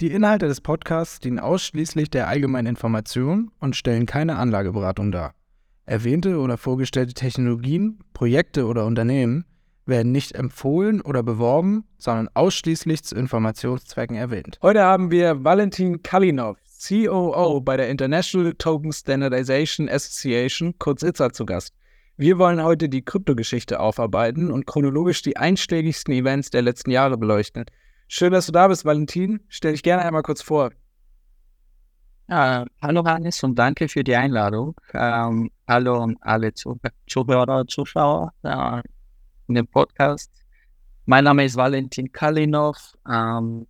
Die Inhalte des Podcasts dienen ausschließlich der allgemeinen Information und stellen keine Anlageberatung dar. Erwähnte oder vorgestellte Technologien, Projekte oder Unternehmen werden nicht empfohlen oder beworben, sondern ausschließlich zu Informationszwecken erwähnt. Heute haben wir Valentin Kalinov, COO bei der International Token Standardization Association, kurz ITSA, zu Gast. Wir wollen heute die Kryptogeschichte aufarbeiten und chronologisch die einschlägigsten Events der letzten Jahre beleuchten. Schön, dass du da bist, Valentin. Stell dich gerne einmal kurz vor. Ja, hallo Hannes und danke für die Einladung. Ähm, hallo an alle Zuhörer, Zuschauer äh, in dem Podcast. Mein Name ist Valentin Kalinov. Ähm,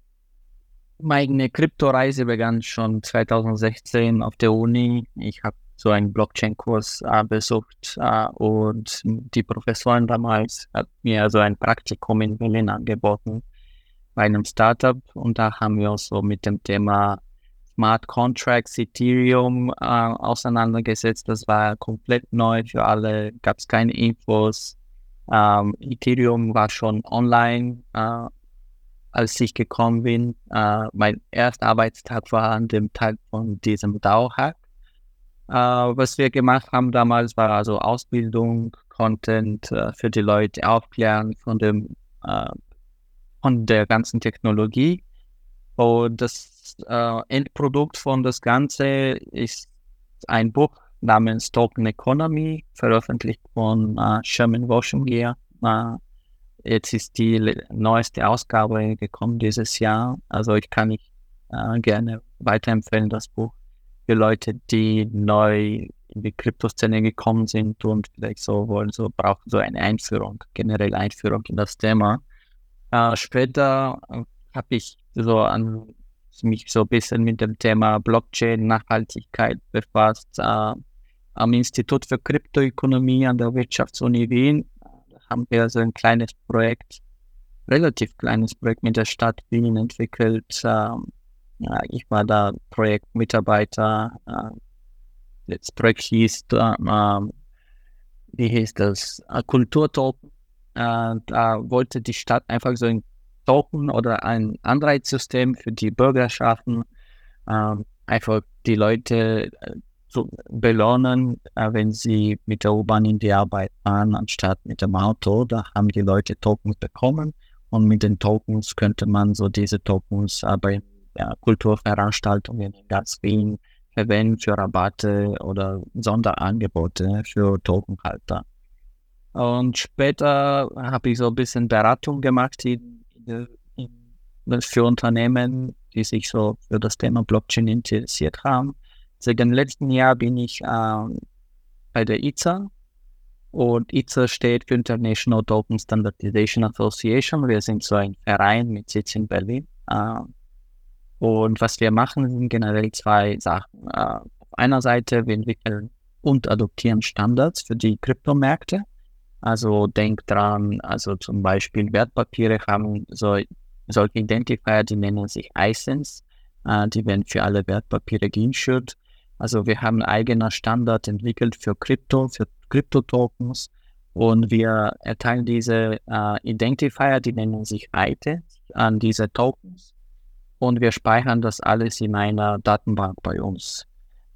meine Kryptoreise begann schon 2016 auf der Uni. Ich habe so einen Blockchain-Kurs äh, besucht äh, und die Professorin damals hat mir so ein Praktikum in Berlin angeboten bei einem Startup und da haben wir uns so mit dem Thema Smart Contracts, Ethereum äh, auseinandergesetzt. Das war komplett neu für alle, gab es keine Infos. Ähm, Ethereum war schon online, äh, als ich gekommen bin. Äh, mein erster Arbeitstag war an dem Tag von diesem DAO-Hack. Äh, was wir gemacht haben damals war also Ausbildung, Content äh, für die Leute aufklären von dem äh, von der ganzen Technologie. Und das äh, Endprodukt von das Ganze ist ein Buch namens Token Economy, veröffentlicht von äh, Sherman Washington. Äh, jetzt ist die neueste Ausgabe gekommen dieses Jahr. Also ich kann ich äh, gerne weiterempfehlen, das Buch für Leute, die neu in die Kryptoszene gekommen sind und vielleicht so wollen, so brauchen so eine Einführung, generell Einführung in das Thema. Äh, später äh, habe ich so an mich so ein bisschen mit dem Thema Blockchain, Nachhaltigkeit befasst. Äh, am Institut für Kryptoökonomie an der Wirtschaftsuni Wien haben wir so ein kleines Projekt, relativ kleines Projekt mit der Stadt Wien entwickelt. Ähm, ja, ich war da Projektmitarbeiter. Äh, das Projekt hieß, äh, wie hieß das? Kulturtoken äh, da wollte die Stadt einfach so ein Token oder ein Anreizsystem für die Bürger schaffen, äh, einfach die Leute äh, so belohnen, äh, wenn sie mit der U-Bahn in die Arbeit fahren, anstatt mit dem Auto. Da haben die Leute Tokens bekommen und mit den Tokens könnte man so diese Tokens äh, bei ja, Kulturveranstaltungen in ganz Wien verwenden für Rabatte oder Sonderangebote für Tokenhalter. Und später habe ich so ein bisschen Beratung gemacht in, in, für Unternehmen, die sich so für das Thema Blockchain interessiert haben. Seit dem letzten Jahr bin ich äh, bei der IZA und IZA steht für International Token Standardization Association. Wir sind so ein Verein mit Sitz in Berlin. Äh, und was wir machen, sind generell zwei Sachen. Äh, auf einer Seite, wir entwickeln und adoptieren Standards für die Kryptomärkte. Also denk dran, also zum Beispiel Wertpapiere haben so, solche Identifier, die nennen sich ISINs, äh, die werden für alle Wertpapiere geinsured. Also wir haben einen eigenen Standard entwickelt für Krypto, für Krypto-Tokens und wir erteilen diese äh, Identifier, die nennen sich ITE, an diese Tokens und wir speichern das alles in einer Datenbank bei uns.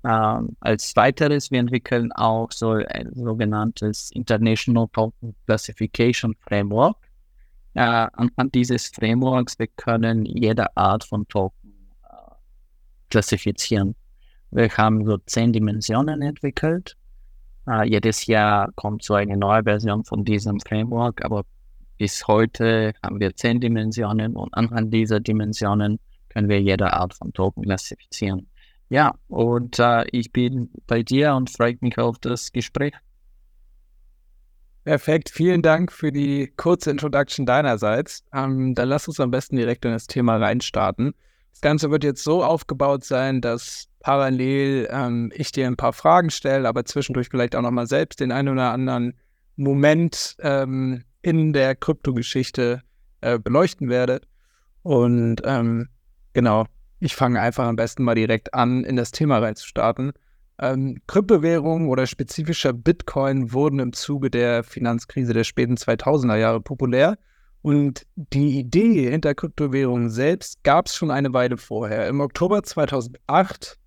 Ähm, als weiteres, wir entwickeln auch so ein sogenanntes International Token Classification Framework. Äh, anhand dieses Frameworks, wir können jede Art von Token äh, klassifizieren. Wir haben so zehn Dimensionen entwickelt. Äh, jedes Jahr kommt so eine neue Version von diesem Framework, aber bis heute haben wir zehn Dimensionen und anhand dieser Dimensionen können wir jede Art von Token klassifizieren. Ja, und äh, ich bin bei dir und freue mich auf das Gespräch. Perfekt, vielen Dank für die kurze Introduction deinerseits. Ähm, dann lass uns am besten direkt in das Thema reinstarten. Das Ganze wird jetzt so aufgebaut sein, dass parallel ähm, ich dir ein paar Fragen stelle, aber zwischendurch vielleicht auch nochmal selbst den einen oder anderen Moment ähm, in der Kryptogeschichte äh, beleuchten werde. Und ähm, genau, ich fange einfach am besten mal direkt an, in das Thema reinzustarten. Ähm, Kryptowährungen oder spezifischer Bitcoin wurden im Zuge der Finanzkrise der späten 2000er Jahre populär. Und die Idee hinter Kryptowährungen selbst gab es schon eine Weile vorher. Im Oktober 2008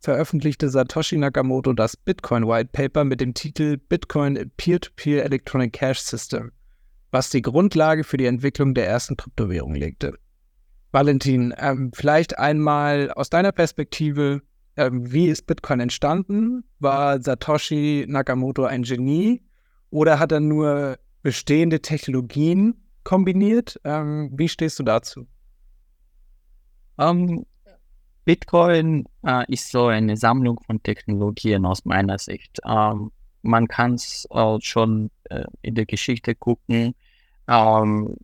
veröffentlichte Satoshi Nakamoto das Bitcoin White Paper mit dem Titel Bitcoin Peer-to-Peer -Peer Electronic Cash System, was die Grundlage für die Entwicklung der ersten Kryptowährung legte. Valentin, ähm, vielleicht einmal aus deiner Perspektive, ähm, wie ist Bitcoin entstanden? War Satoshi Nakamoto ein Genie oder hat er nur bestehende Technologien kombiniert? Ähm, wie stehst du dazu? Um, ähm, Bitcoin äh, ist so eine Sammlung von Technologien aus meiner Sicht. Ähm, man kann es äh, schon äh, in der Geschichte gucken. Ähm,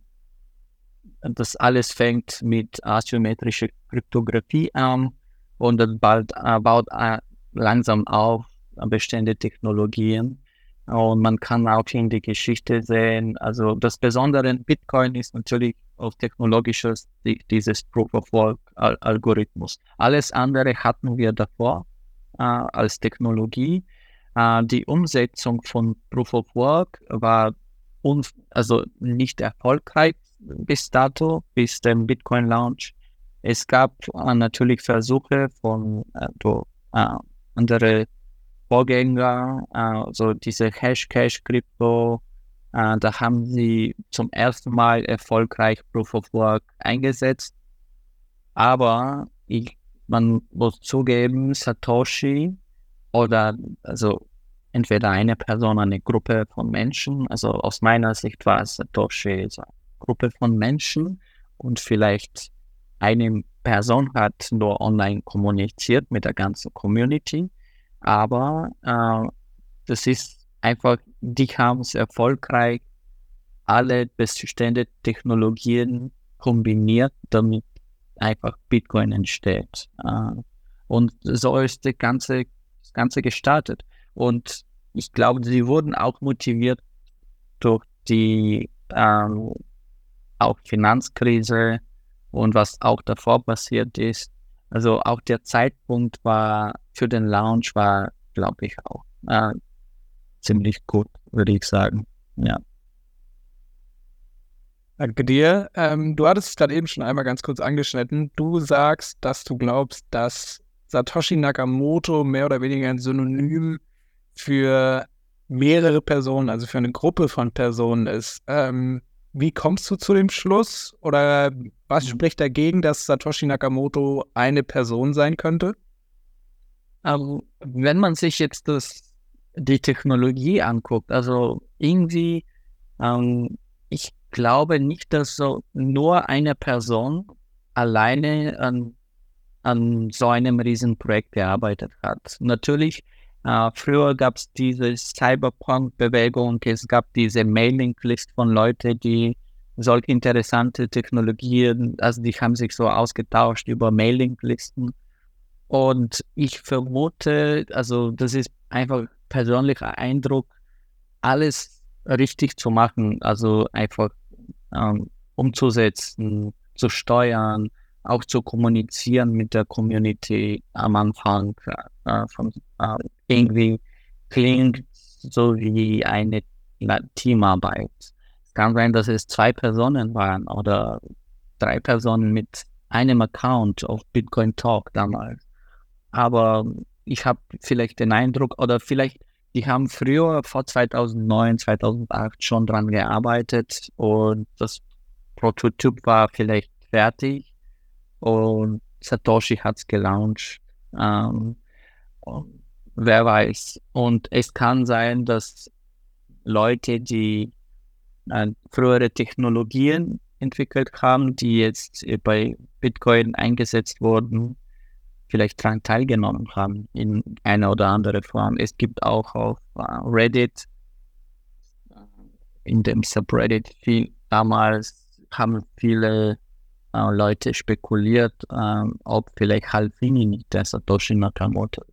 das alles fängt mit asymmetrischer Kryptographie an und dann bald äh, baut äh, langsam auf bestehende Technologien. Und man kann auch in die Geschichte sehen, also das Besondere in Bitcoin ist natürlich auf technologischer Sicht dieses Proof-of-Work-Algorithmus. Alles andere hatten wir davor äh, als Technologie. Äh, die Umsetzung von Proof-of-Work war also nicht erfolgreich bis dato, bis dem Bitcoin-Launch. Es gab äh, natürlich Versuche von äh, äh, andere Vorgänger, also diese Hash-Cash-Krypto, äh, da haben sie zum ersten Mal erfolgreich Proof of Work eingesetzt. Aber ich, man muss zugeben, Satoshi oder also entweder eine Person, eine Gruppe von Menschen, also aus meiner Sicht war Satoshi so eine Gruppe von Menschen und vielleicht eine Person hat nur online kommuniziert mit der ganzen Community, aber äh, das ist einfach, die haben es erfolgreich alle bestehenden Technologien kombiniert, damit einfach Bitcoin entsteht. Äh, und so ist das Ganze, das Ganze gestartet. Und ich glaube, sie wurden auch motiviert durch die ähm, auch Finanzkrise und was auch davor passiert ist. Also auch der Zeitpunkt war für den Launch war, glaube ich, auch äh, ziemlich gut, würde ich sagen. Ja. Danke dir. Ähm, du hattest es gerade eben schon einmal ganz kurz angeschnitten. Du sagst, dass du glaubst, dass Satoshi Nakamoto mehr oder weniger ein Synonym für mehrere Personen, also für eine Gruppe von Personen ist. Ähm, wie kommst du zu dem Schluss? Oder was mhm. spricht dagegen, dass Satoshi Nakamoto eine Person sein könnte? Ähm, wenn man sich jetzt das die Technologie anguckt, also irgendwie, ähm, ich glaube nicht, dass so nur eine Person alleine an, an so einem Riesenprojekt gearbeitet hat. Natürlich, äh, früher gab es diese Cyberpunk-Bewegung, es gab diese Mailing-List von Leuten, die solche interessante Technologien, also die haben sich so ausgetauscht über Mailing-Listen. Und ich vermute, also das ist einfach persönlicher Eindruck, alles richtig zu machen, also einfach ähm, umzusetzen, zu steuern, auch zu kommunizieren mit der Community am Anfang. Äh, von, äh, irgendwie klingt so wie eine Teamarbeit. Es kann sein, dass es zwei Personen waren oder drei Personen mit einem Account auf Bitcoin Talk damals. Aber ich habe vielleicht den Eindruck, oder vielleicht, die haben früher vor 2009, 2008 schon dran gearbeitet und das Prototyp war vielleicht fertig und Satoshi hat es gelauncht. Ähm, wer weiß. Und es kann sein, dass Leute, die äh, frühere Technologien entwickelt haben, die jetzt bei Bitcoin eingesetzt wurden, vielleicht daran teilgenommen haben in einer oder anderen Form. Es gibt auch auf uh, Reddit, in dem Subreddit viel, damals haben viele äh, Leute spekuliert, äh, ob vielleicht Halfini nicht der Satoshi Nakamoto.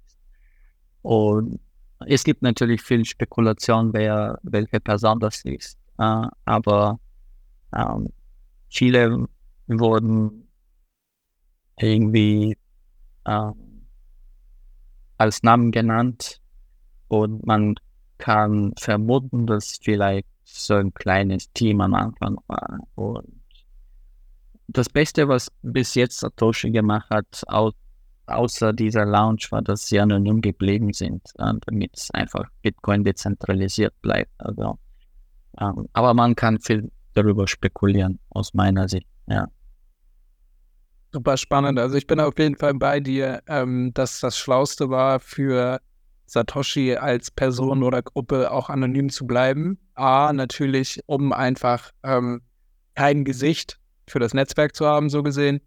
Und es gibt natürlich viel Spekulation, wer welche Person das ist. Äh, aber ähm, viele wurden irgendwie äh, als Namen genannt und man kann vermuten, dass vielleicht so ein kleines Team am Anfang war. Und das Beste, was bis jetzt Satoshi gemacht hat, au außer dieser Launch, war, dass sie anonym geblieben sind, äh, damit einfach Bitcoin dezentralisiert bleibt. Also, ähm, aber man kann viel darüber spekulieren, aus meiner Sicht. Ja. Super spannend. Also ich bin auf jeden Fall bei dir, ähm, dass das Schlauste war für Satoshi als Person oder Gruppe auch anonym zu bleiben. A, natürlich, um einfach ähm, kein Gesicht für das Netzwerk zu haben, so gesehen.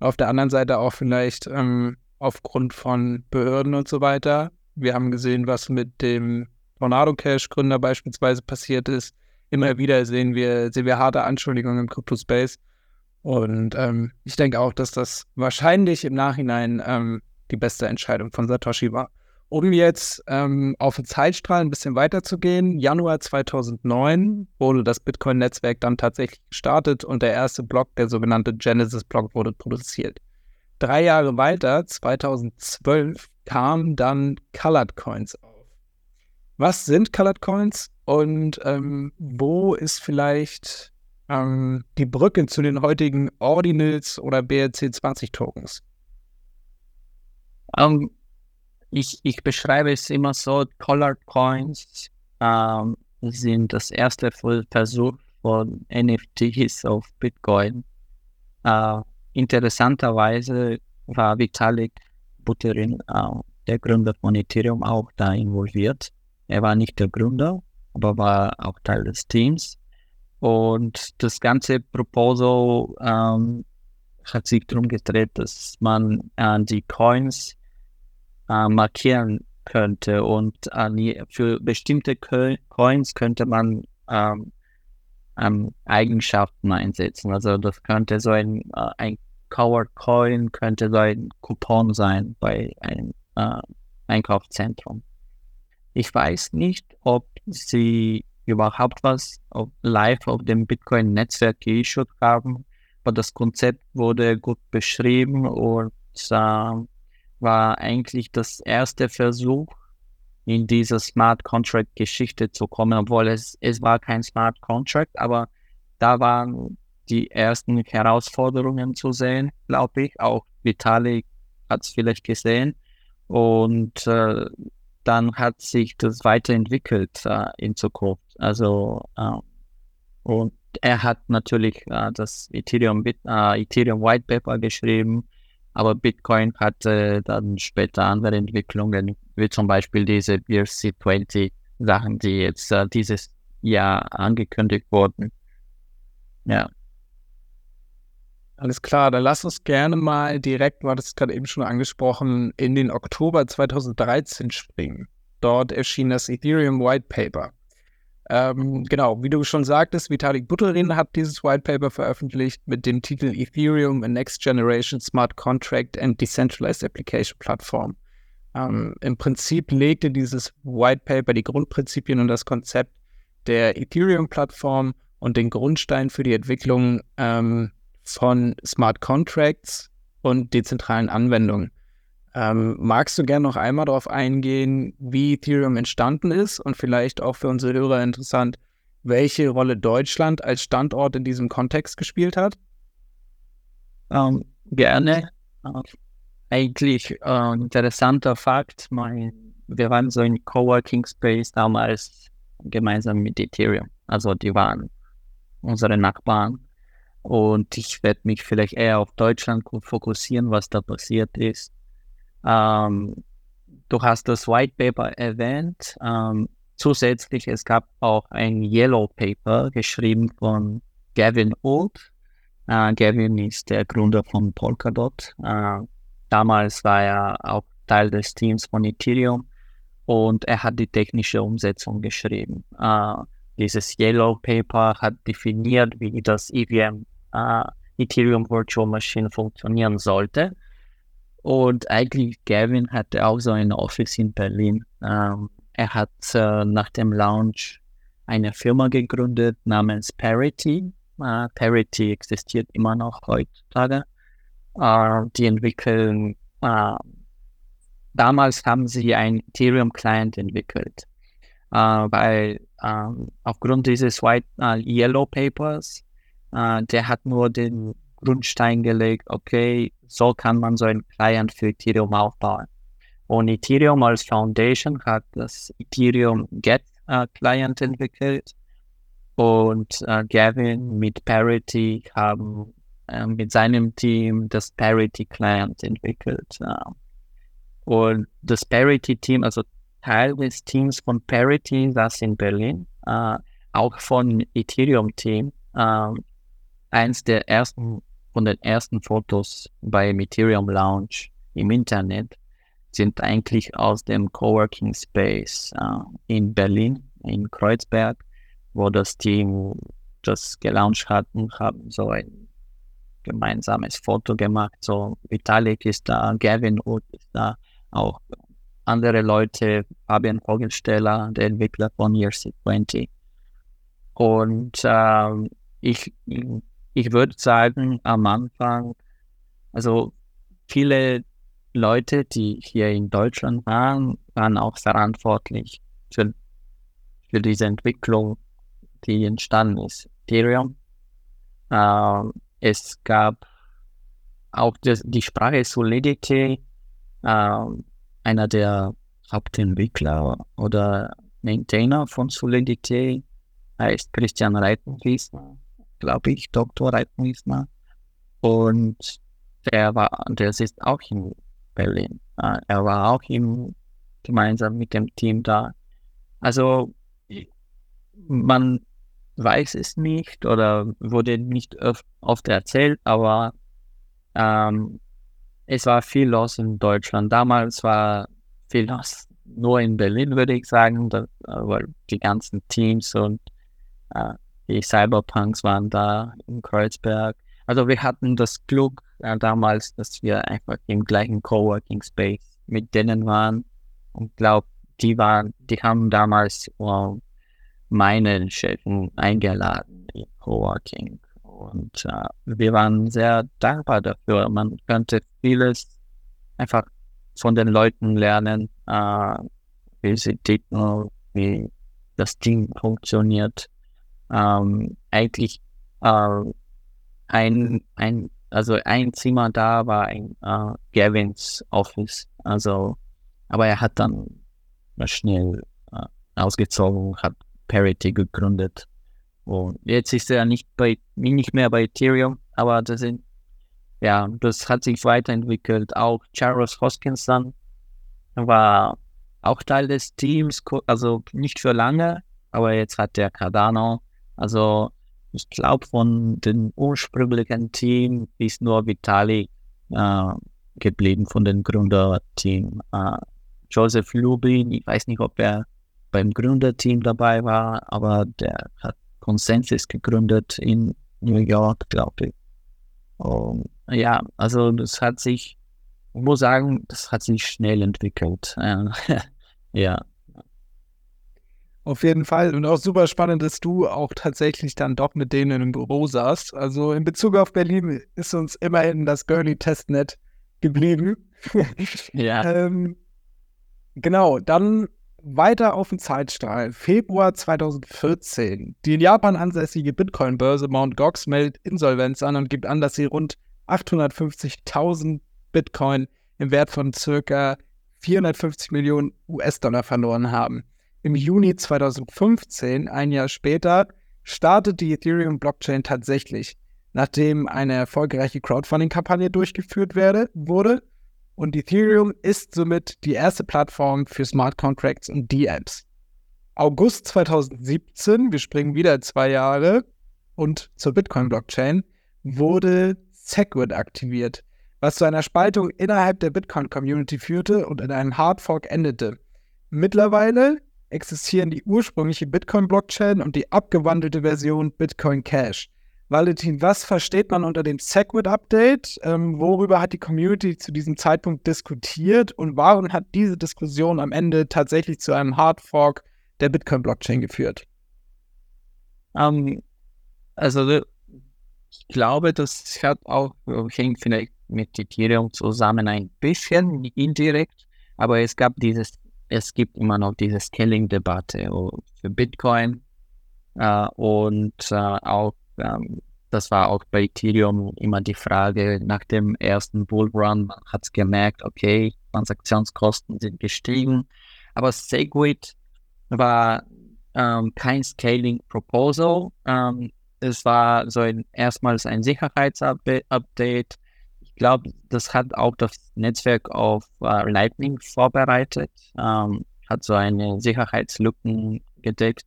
Auf der anderen Seite auch vielleicht ähm, aufgrund von Behörden und so weiter. Wir haben gesehen, was mit dem Tornado Cash Gründer beispielsweise passiert ist. Immer wieder sehen wir, sehen wir harte Anschuldigungen im Crypto-Space. Und ähm, ich denke auch, dass das wahrscheinlich im Nachhinein ähm, die beste Entscheidung von Satoshi war. Um jetzt ähm, auf den Zeitstrahl ein bisschen weiterzugehen, Januar 2009 wurde das Bitcoin-Netzwerk dann tatsächlich gestartet und der erste Block, der sogenannte Genesis-Block, wurde produziert. Drei Jahre weiter, 2012, kamen dann Colored Coins auf. Was sind Colored Coins und ähm, wo ist vielleicht ähm, die Brücke zu den heutigen Ordinals oder BRC20 Tokens? Um, ähm, ich, ich beschreibe es immer so, Colored Coins ähm, sind das erste Versuch von NFTs auf Bitcoin. Äh, interessanterweise war Vitalik Buterin, äh, der Gründer von Ethereum, auch da involviert. Er war nicht der Gründer, aber war auch Teil des Teams. Und das ganze Proposal ähm, hat sich darum gedreht, dass man äh, die Coins äh, markieren könnte. Und äh, für bestimmte Coins könnte man ähm, ähm, Eigenschaften einsetzen. Also das könnte so ein, äh, ein Coward Coin, könnte so ein Coupon sein bei einem äh, Einkaufszentrum. Ich weiß nicht, ob sie überhaupt was auf, live auf dem Bitcoin-Netzwerk geissued haben, aber das Konzept wurde gut beschrieben und äh, war eigentlich das erste Versuch, in diese Smart Contract Geschichte zu kommen, obwohl es, es war kein Smart Contract, aber da waren die ersten Herausforderungen zu sehen, glaube ich. Auch Vitalik hat es vielleicht gesehen. Und äh, dann hat sich das weiterentwickelt äh, in Zukunft. Also äh, und er hat natürlich äh, das Ethereum, äh, Ethereum White Paper geschrieben aber Bitcoin hatte dann später andere Entwicklungen, wie zum Beispiel diese BRC20 Sachen, die jetzt äh, dieses Jahr angekündigt wurden. Ja. Alles klar, dann lass uns gerne mal direkt, war das gerade eben schon angesprochen, in den Oktober 2013 springen. Dort erschien das Ethereum White Paper. Ähm, genau, wie du schon sagtest, Vitalik Buterin hat dieses White Paper veröffentlicht mit dem Titel Ethereum, a Next Generation Smart Contract and Decentralized Application Platform. Ähm, Im Prinzip legte dieses White Paper die Grundprinzipien und das Konzept der Ethereum-Plattform und den Grundstein für die Entwicklung ähm, von Smart Contracts und dezentralen Anwendungen. Ähm, magst du gerne noch einmal darauf eingehen, wie Ethereum entstanden ist und vielleicht auch für unsere Hörer interessant, welche Rolle Deutschland als Standort in diesem Kontext gespielt hat? Um, ähm, gerne. Eigentlich uh, interessanter Fakt. Mein, wir waren so in Coworking Space damals gemeinsam mit Ethereum. Also die waren unsere Nachbarn. Und ich werde mich vielleicht eher auf Deutschland fokussieren, was da passiert ist. Ähm, du hast das White Paper erwähnt. Ähm, zusätzlich, es gab auch ein Yellow Paper geschrieben von Gavin Old. Äh, Gavin ist der Gründer von Polkadot. Äh, damals war er auch Teil des Teams von Ethereum und er hat die technische Umsetzung geschrieben. Äh, dieses Yellow Paper hat definiert, wie das EVM, äh, Ethereum Virtual Machine funktionieren sollte. Und eigentlich Gavin hatte auch so ein Office in Berlin. Ähm, er hat äh, nach dem Launch eine Firma gegründet namens Parity. Parity existiert immer noch heutzutage. Äh, die entwickeln, äh, damals haben sie ein Ethereum Client entwickelt. Äh, weil ähm, aufgrund dieses White äh, Yellow Papers, der hat nur den Grundstein gelegt, okay, so kann man so ein Client für Ethereum aufbauen. Und Ethereum als Foundation hat das Ethereum Get äh, Client entwickelt und äh, Gavin mit Parity haben äh, mit seinem Team das Parity Client entwickelt. und das Parity Team, also Teil des Teams von Parity, das in Berlin, äh, auch von Ethereum Team, äh, eins der ersten von den ersten Fotos beim Ethereum Lounge im Internet sind eigentlich aus dem Coworking Space äh, in Berlin, in Kreuzberg, wo das Team das gelauncht hat und haben so ein gemeinsames Foto gemacht. So Vitalik ist da, Gavin Wood ist da, auch andere Leute, Fabian Vogelsteller, der Entwickler von ERC20. Und ähm, ich, ich würde sagen, am Anfang, also viele Leute, die hier in Deutschland waren, waren auch verantwortlich für, für diese Entwicklung, die entstanden ist. Ethereum. Äh, es gab auch das, die Sprache Solidity. Äh, einer der Hauptentwickler oder Maintainer von Solidity heißt Christian Reitenwiesner, glaube ich, Dr. Reitenwiesner. Und der war, der sitzt auch in Berlin. Uh, er war auch im, gemeinsam mit dem Team da. Also man weiß es nicht oder wurde nicht oft erzählt, aber ähm, es war viel los in Deutschland. Damals war viel los nur in Berlin, würde ich sagen, da, weil die ganzen Teams und äh, die Cyberpunks waren da in Kreuzberg. Also wir hatten das Glück äh, damals, dass wir einfach im gleichen Coworking Space mit denen waren. Und glaube, die waren, die haben damals uh, meinen Chefen eingeladen in Coworking. Und uh, wir waren sehr dankbar dafür. Man könnte vieles einfach von den Leuten lernen, uh, wie sie ticken, wie das Team funktioniert. Ähm, eigentlich ein, ein, also ein Zimmer da war ein äh, Gavins Office. Also, aber er hat dann schnell äh, ausgezogen, hat Parity gegründet. Und jetzt ist er nicht bei, nicht mehr bei Ethereum, aber das sind, ja, das hat sich weiterentwickelt. Auch Charles Hoskinson war auch Teil des Teams, also nicht für lange, aber jetzt hat der Cardano, also ich glaube, von dem ursprünglichen Team ist nur Vitali äh, geblieben, von dem Gründerteam. Äh, Joseph Lubin, ich weiß nicht, ob er beim Gründerteam dabei war, aber der hat Consensus gegründet in New York, glaube ich. Und, ja, also das hat sich, ich muss sagen, das hat sich schnell entwickelt. ja. Auf jeden Fall. Und auch super spannend, dass du auch tatsächlich dann doch mit denen im Büro saßt. Also in Bezug auf Berlin ist uns immerhin das Girly Testnet geblieben. ja. ähm, genau, dann weiter auf den Zeitstrahl. Februar 2014. Die in Japan ansässige Bitcoin-Börse Mt. Gox meldet Insolvenz an und gibt an, dass sie rund 850.000 Bitcoin im Wert von circa 450 Millionen US-Dollar verloren haben. Im Juni 2015, ein Jahr später, startet die Ethereum-Blockchain tatsächlich, nachdem eine erfolgreiche Crowdfunding-Kampagne durchgeführt werde, wurde. Und Ethereum ist somit die erste Plattform für Smart Contracts und D-Apps. August 2017, wir springen wieder zwei Jahre, und zur Bitcoin-Blockchain wurde Segwit aktiviert, was zu einer Spaltung innerhalb der Bitcoin-Community führte und in einem Hardfork endete. Mittlerweile existieren die ursprüngliche Bitcoin-Blockchain und die abgewandelte Version Bitcoin Cash. Valentin, was versteht man unter dem Segwit-Update? Ähm, worüber hat die Community zu diesem Zeitpunkt diskutiert und warum hat diese Diskussion am Ende tatsächlich zu einem Hardfork der Bitcoin-Blockchain geführt? Um, ähm, also ich glaube, das hat auch hängt vielleicht mit Ethereum zusammen ein bisschen indirekt, aber es gab dieses, es gibt immer noch diese Scaling-Debatte für Bitcoin äh, und äh, auch ähm, das war auch bei Ethereum immer die Frage nach dem ersten Bullrun. Man hat es gemerkt, okay, Transaktionskosten sind gestiegen, aber Segwit war ähm, kein Scaling Proposal. Ähm, es war so ein erstmals ein Sicherheitsupdate. Ich glaube, das hat auch das Netzwerk auf äh, Lightning vorbereitet, ähm, hat so eine Sicherheitslücken gedeckt.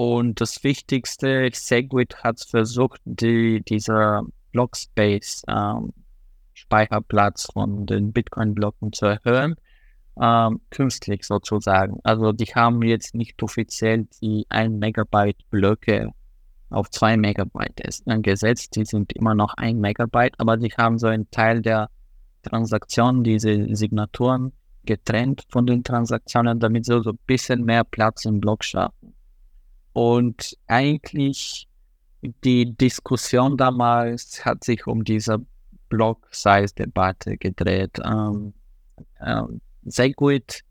Und das Wichtigste, Segwit hat versucht, die, dieser Blockspace, ähm, Speicherplatz von den Bitcoin-Blocken zu erhöhen, ähm, künstlich sozusagen. Also die haben jetzt nicht offiziell die 1 Megabyte Blöcke auf 2 Megabyte gesetzt. Die sind immer noch 1 Megabyte, aber die haben so einen Teil der Transaktionen, diese Signaturen getrennt von den Transaktionen, damit sie so ein bisschen mehr Platz im Block schaffen. Und eigentlich die Diskussion damals hat sich um diese Block-Size-Debatte gedreht. Ähm, ähm, Segwit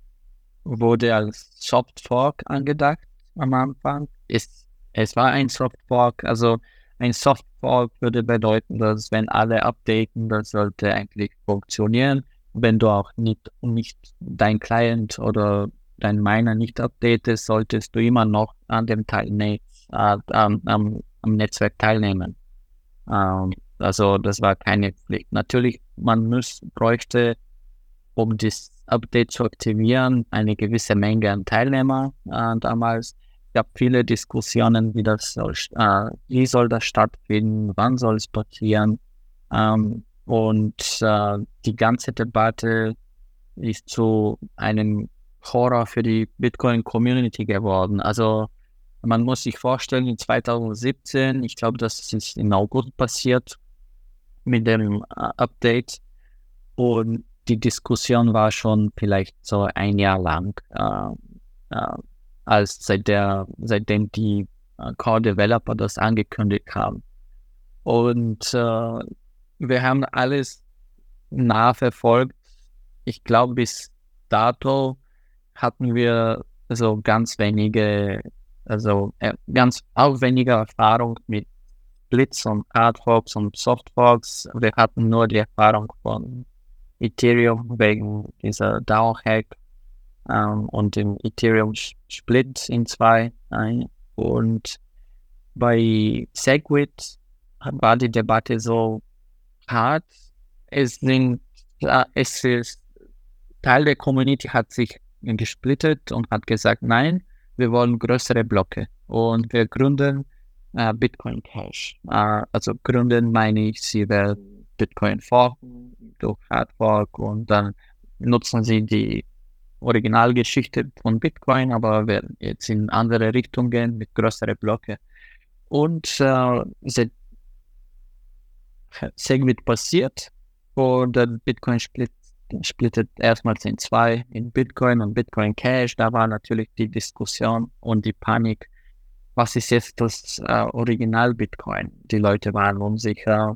wurde als Softfork angedacht am Anfang. Es, es war ein Softfork, also ein Softfork würde bedeuten, dass wenn alle updaten, das sollte eigentlich funktionieren. Wenn du auch nicht, nicht dein Client oder dein Miner nicht updatest, solltest du immer noch an dem Teilnetz, äh, am, am, am, Netzwerk teilnehmen. Ähm, also das war keine Pflicht. Natürlich, man muss, bräuchte, um das Update zu aktivieren, eine gewisse Menge an Teilnehmer äh, damals. Es gab viele Diskussionen, wie das soll, äh, wie soll das stattfinden, wann soll es passieren. Ähm, und äh, die ganze Debatte ist zu einem Horror für die Bitcoin-Community geworden. Also man muss sich vorstellen, in 2017, ich glaube, das ist im August passiert mit dem äh, Update und die Diskussion war schon vielleicht so ein Jahr lang, äh, äh, als seit der, seitdem die äh, Core-Developer das angekündigt haben. Und äh, wir haben alles nachverfolgt. Ich glaube, bis dato hatten wir so ganz wenige, also äh, ganz auch weniger Erfahrung mit Blitz und Hardforks und Softforks. Wir hatten nur die Erfahrung von Ethereum wegen dieser DAO-Hack ähm, und dem Ethereum Split in zwei. Ein. Und bei Segwit war die Debatte so hart. Es sind, äh, es ist, Teil der Community hat sich gesplittet und hat gesagt, nein, wir wollen größere Blöcke und wir gründen äh, Bitcoin Cash. Äh, also gründen meine ich, sie werden Bitcoin forken durch Hardfork und dann nutzen sie die Originalgeschichte von Bitcoin, aber werden jetzt in andere Richtungen mit größeren Blöcke. Und äh, Segwit passiert und der Bitcoin Split splittet erstmals in zwei, in Bitcoin und Bitcoin Cash. Da war natürlich die Diskussion und die Panik. Was ist jetzt das äh, Original Bitcoin? Die Leute waren unsicher.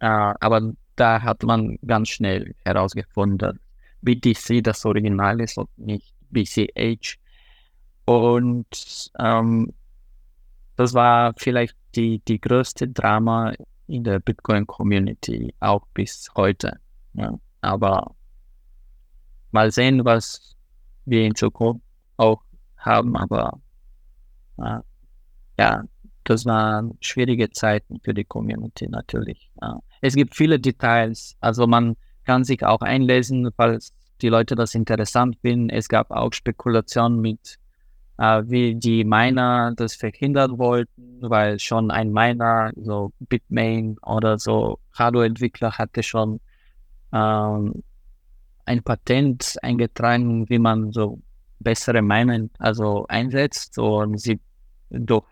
Äh, aber da hat man ganz schnell herausgefunden, BTC das Original ist und nicht BCH. Und ähm, das war vielleicht die, die größte Drama in der Bitcoin-Community, auch bis heute. Ja. Aber mal sehen, was wir in Zukunft auch haben. Aber äh, ja, das waren schwierige Zeiten für die Community natürlich. Ja. Es gibt viele Details, also man kann sich auch einlesen, falls die Leute das interessant finden. Es gab auch Spekulationen mit, äh, wie die Miner das verhindern wollten, weil schon ein Miner, so Bitmain oder so Hardware-Entwickler hatte schon ähm, ein Patent eingetragen, wie man so bessere Meinungen also einsetzt und sie durch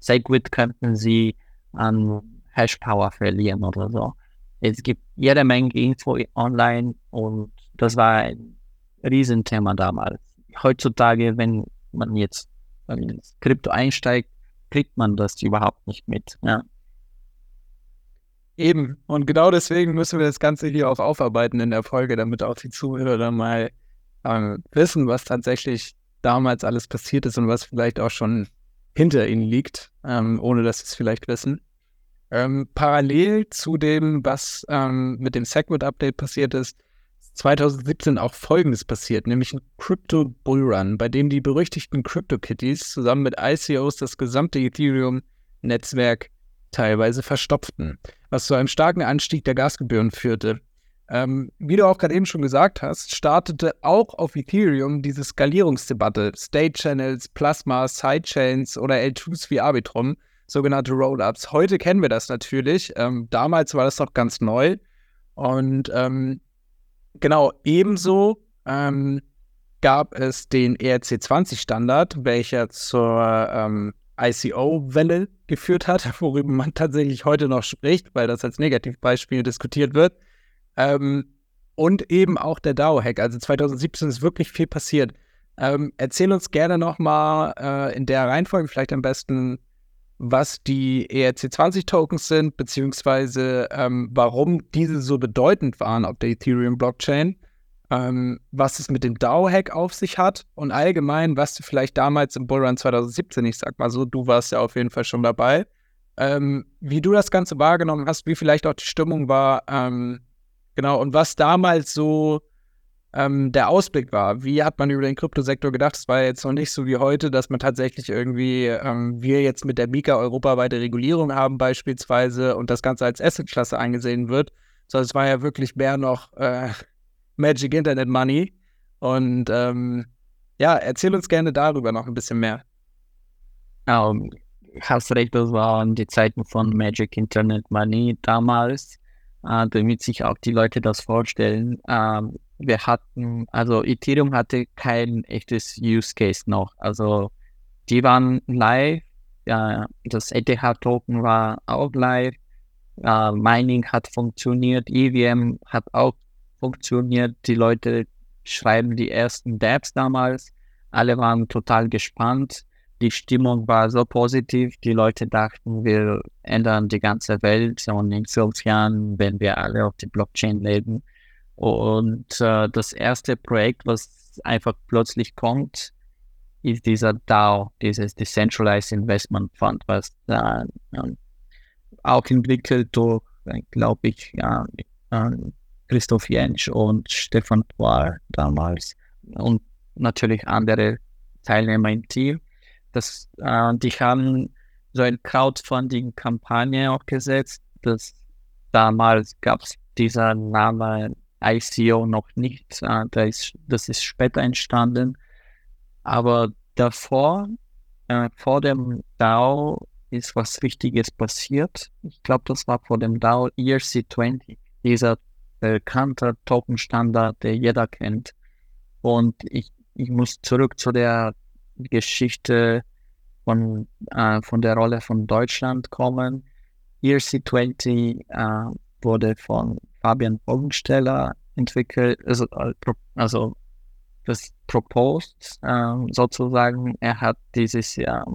Segwit könnten sie an Hash-Power verlieren oder so. Es gibt jede Menge Info online und das war ein Riesenthema damals. Heutzutage, wenn man jetzt ins Krypto einsteigt, kriegt man das überhaupt nicht mit. Ja. Eben. Und genau deswegen müssen wir das Ganze hier auch aufarbeiten in der Folge, damit auch die Zuhörer dann mal äh, wissen, was tatsächlich damals alles passiert ist und was vielleicht auch schon hinter ihnen liegt, ähm, ohne dass sie es vielleicht wissen. Ähm, parallel zu dem, was ähm, mit dem Segwit-Update passiert ist, 2017 auch Folgendes passiert, nämlich ein Crypto Bullrun, bei dem die berüchtigten Crypto-Kitties zusammen mit ICOs das gesamte Ethereum-Netzwerk teilweise verstopften, was zu einem starken Anstieg der Gasgebühren führte. Ähm, wie du auch gerade eben schon gesagt hast, startete auch auf Ethereum diese Skalierungsdebatte. State Channels, Plasma, Sidechains oder L2s wie Arbitrum, sogenannte Rollups. Heute kennen wir das natürlich. Ähm, damals war das noch ganz neu. Und ähm, genau, ebenso ähm, gab es den ERC20-Standard, welcher zur ähm, ICO-Welle geführt hat, worüber man tatsächlich heute noch spricht, weil das als Negativbeispiel diskutiert wird. Ähm, und eben auch der DAO-Hack. Also 2017 ist wirklich viel passiert. Ähm, erzähl uns gerne nochmal äh, in der Reihenfolge vielleicht am besten, was die ERC20-Tokens sind, beziehungsweise ähm, warum diese so bedeutend waren auf der Ethereum-Blockchain ähm, was es mit dem DAO-Hack auf sich hat und allgemein, was du vielleicht damals im Bullrun 2017, ich sag mal so, du warst ja auf jeden Fall schon dabei, ähm, wie du das Ganze wahrgenommen hast, wie vielleicht auch die Stimmung war, ähm, genau, und was damals so ähm, der Ausblick war. Wie hat man über den Kryptosektor gedacht? Es war jetzt noch nicht so wie heute, dass man tatsächlich irgendwie, ähm, wir jetzt mit der Mika europaweite Regulierung haben beispielsweise und das Ganze als Assetklasse angesehen wird, sondern es war ja wirklich mehr noch äh, Magic Internet Money. Und ähm, ja, erzähl uns gerne darüber noch ein bisschen mehr. Um, hast recht, das waren die Zeiten von Magic Internet Money damals, äh, damit sich auch die Leute das vorstellen. Ähm, wir hatten, also Ethereum hatte kein echtes Use Case noch. Also die waren live, ja, das ETH-Token war auch live, äh, Mining hat funktioniert, EVM hat auch funktioniert. Die Leute schreiben die ersten Dabs damals. Alle waren total gespannt. Die Stimmung war so positiv. Die Leute dachten, wir ändern die ganze Welt und in fünf Jahren, wenn wir alle auf der Blockchain leben. Und äh, das erste Projekt, was einfach plötzlich kommt, ist dieser DAO, dieses Decentralized Investment Fund, was äh, auch entwickelt durch, glaube ich, ja, Christoph Jentsch und Stefan Poir damals und natürlich andere Teilnehmer im Team. Das, äh, die haben so eine Crowdfunding-Kampagne aufgesetzt. Das, damals gab es dieser Name ICO noch nicht. Äh, das, ist, das ist später entstanden. Aber davor, äh, vor dem DAO, ist was Wichtiges passiert. Ich glaube, das war vor dem DAO ERC20. Dieser bekannter Token-Standard, der jeder kennt. Und ich, ich muss zurück zu der Geschichte von, äh, von der Rolle von Deutschland kommen. ERC20 äh, wurde von Fabian Bogensteller entwickelt, also, also das proposed äh, sozusagen. Er hat dieses Jahr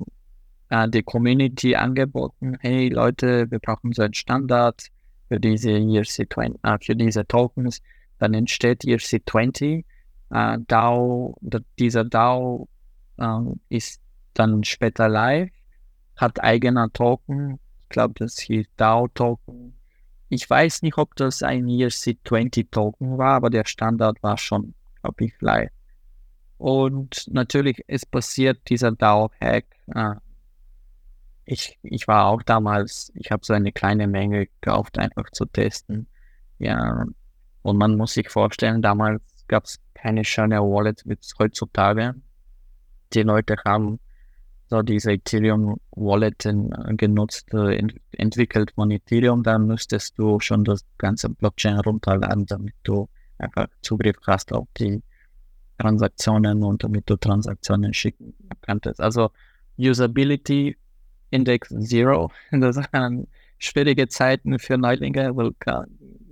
äh, die Community angeboten, hey Leute, wir brauchen so einen Standard, für diese ERC20, äh, für diese Tokens, dann entsteht ERC20. Äh, DAO, dieser DAO äh, ist dann später live, hat eigener Token. Ich glaube, das hieß DAO-Token. Ich weiß nicht, ob das ein ERC20-Token war, aber der Standard war schon, glaube ich, live. Und natürlich ist passiert dieser DAO-Hack. Äh, ich, ich war auch damals, ich habe so eine kleine Menge gekauft, einfach zu testen. Ja, und man muss sich vorstellen, damals gab es keine schöne Wallet wie heutzutage. Die Leute haben so diese Ethereum Wallet genutzt, äh, ent entwickelt von Ethereum, dann müsstest du schon das ganze Blockchain runterladen, damit du einfach Zugriff hast auf die Transaktionen und damit du Transaktionen schicken kannst. Also Usability Index Zero. Das waren schwierige Zeiten für Neulinge, weil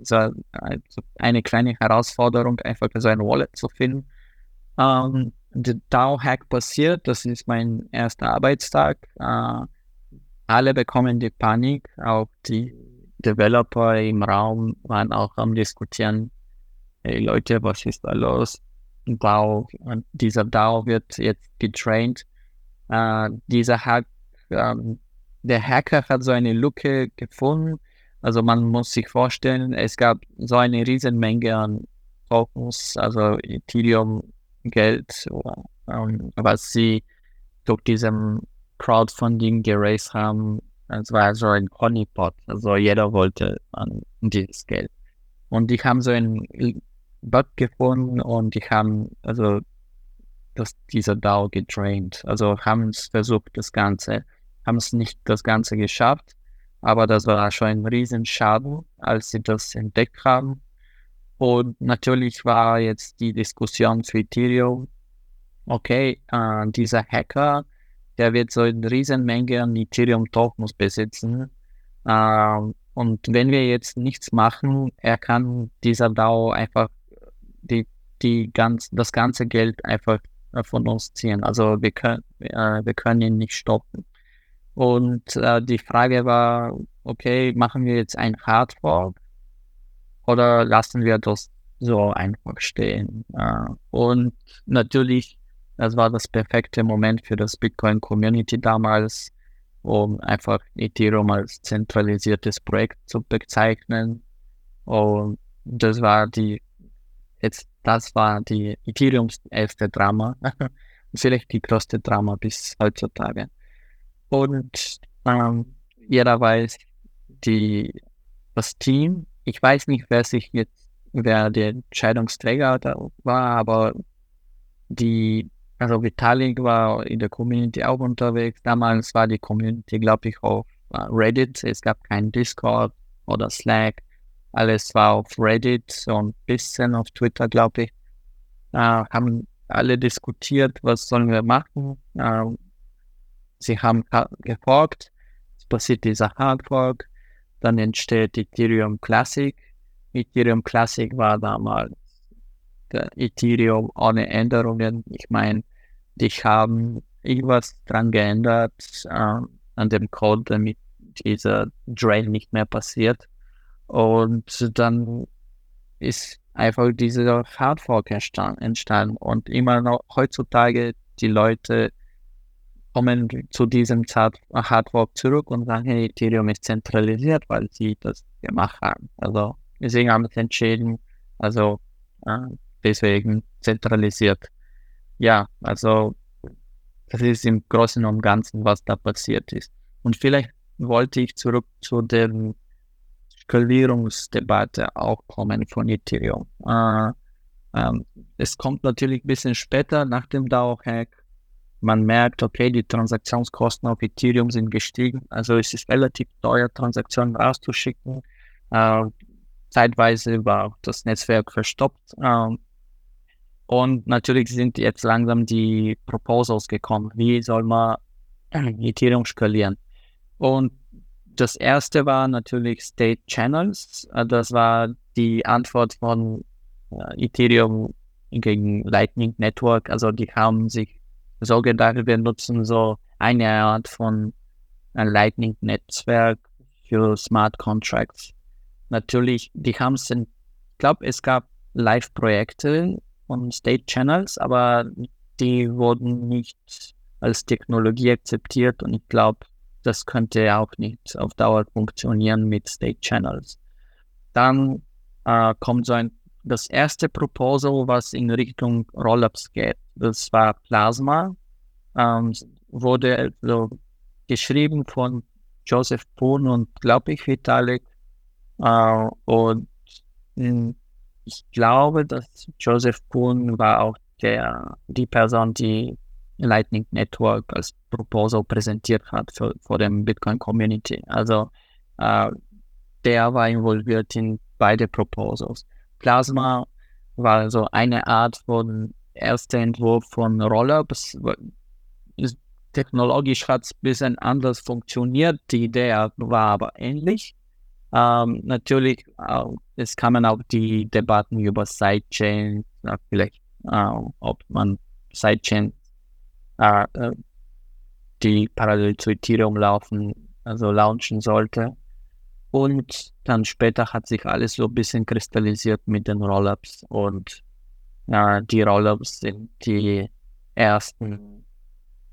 so eine kleine Herausforderung, einfach so ein Wallet zu finden. Ähm, der DAO-Hack passiert, das ist mein erster Arbeitstag. Äh, alle bekommen die Panik, auch die Developer im Raum waren auch am diskutieren, hey Leute, was ist da los? DAO, dieser DAO wird jetzt getraint. Äh, dieser Hack, äh, der Hacker hat so eine Lücke gefunden. Also man muss sich vorstellen, es gab so eine Riesenmenge an Tokens, also Ethereum Geld, ähm, was sie durch diesem Crowdfunding geraced haben. Es war so ein Honeypot, also jeder wollte an dieses Geld. Und die haben so ein Bug gefunden und die haben also das, dieser DAO gedraint. Also haben es versucht, das Ganze, haben es nicht das Ganze geschafft, aber das war schon ein Riesenschaden, als sie das entdeckt haben. Und natürlich war jetzt die Diskussion für Ethereum, okay, äh, dieser Hacker, der wird so eine Riesenmenge an Ethereum-Tokens besitzen. Äh, und wenn wir jetzt nichts machen, er kann dieser DAO einfach die, die ganz, das ganze Geld einfach von uns ziehen. Also wir können, äh, wir können ihn nicht stoppen. Und äh, die Frage war, okay, machen wir jetzt ein Hardfork oder lassen wir das so einfach stehen? Äh, und natürlich, das war das perfekte Moment für das Bitcoin Community damals, um einfach Ethereum als zentralisiertes Projekt zu bezeichnen. Und das war die Jetzt, das war die Ethereums erste Drama. Vielleicht die größte Drama bis heutzutage. Und ähm, jeder weiß, die, das Team, ich weiß nicht, wer sich jetzt, wer der Entscheidungsträger war, aber die, also Vitalik war in der Community auch unterwegs. Damals war die Community, glaube ich, auf äh, Reddit. Es gab kein Discord oder Slack. Alles war auf Reddit und ein bisschen auf Twitter, glaube ich. Äh, haben alle diskutiert, was sollen wir machen. Äh, sie haben gefragt, es passiert dieser Hardfork, dann entsteht Ethereum Classic. Ethereum Classic war damals Ethereum ohne Änderungen. Ich meine, die haben irgendwas dran geändert äh, an dem Code, damit dieser Drain nicht mehr passiert. Und dann ist einfach dieser Hardfork entstanden. Und immer noch heutzutage die Leute kommen zu diesem Hardfork zurück und sagen, hey, Ethereum ist zentralisiert, weil sie das gemacht haben. Also deswegen haben sie entschieden, also äh, deswegen zentralisiert. Ja, also das ist im Großen und Ganzen, was da passiert ist. Und vielleicht wollte ich zurück zu dem Skalierungsdebatte auch kommen von Ethereum. Äh, ähm, es kommt natürlich ein bisschen später nach dem DAO-Hack. Man merkt, okay, die Transaktionskosten auf Ethereum sind gestiegen. Also es ist relativ teuer, Transaktionen rauszuschicken. Äh, zeitweise war das Netzwerk verstoppt. Äh, und natürlich sind jetzt langsam die Proposals gekommen. Wie soll man Ethereum skalieren? Und das erste war natürlich State Channels. Äh, das war die Antwort von äh, Ethereum gegen Lightning Network. Also die haben sich so gedacht, wir nutzen so eine Art von ein Lightning Netzwerk für Smart Contracts. Natürlich, die haben es, ich glaube, es gab Live-Projekte von State Channels, aber die wurden nicht als Technologie akzeptiert und ich glaube, das könnte auch nicht auf Dauer funktionieren mit State Channels. Dann äh, kommt so ein, das erste Proposal, was in Richtung Rollups geht. Das war Plasma. Ähm, wurde also geschrieben von Joseph Poon und glaube ich Vitalik. Äh, und hm, ich glaube, dass Joseph Poon war auch der, die Person, die Lightning Network als Proposal präsentiert hat für, vor dem Bitcoin Community. Also äh, der war involviert in beide Proposals. Plasma war so eine Art von erster Entwurf von Rollups. technologisch hat es ein bisschen anders funktioniert. Die Idee war aber ähnlich. Ähm, natürlich, äh, es kamen auch die Debatten über Sidechain, äh, vielleicht, äh, ob man Sidechain, äh, äh, die parallel zu Ethereum laufen, also launchen sollte. Und dann später hat sich alles so ein bisschen kristallisiert mit den Rollups und äh, die Rollups sind die ersten,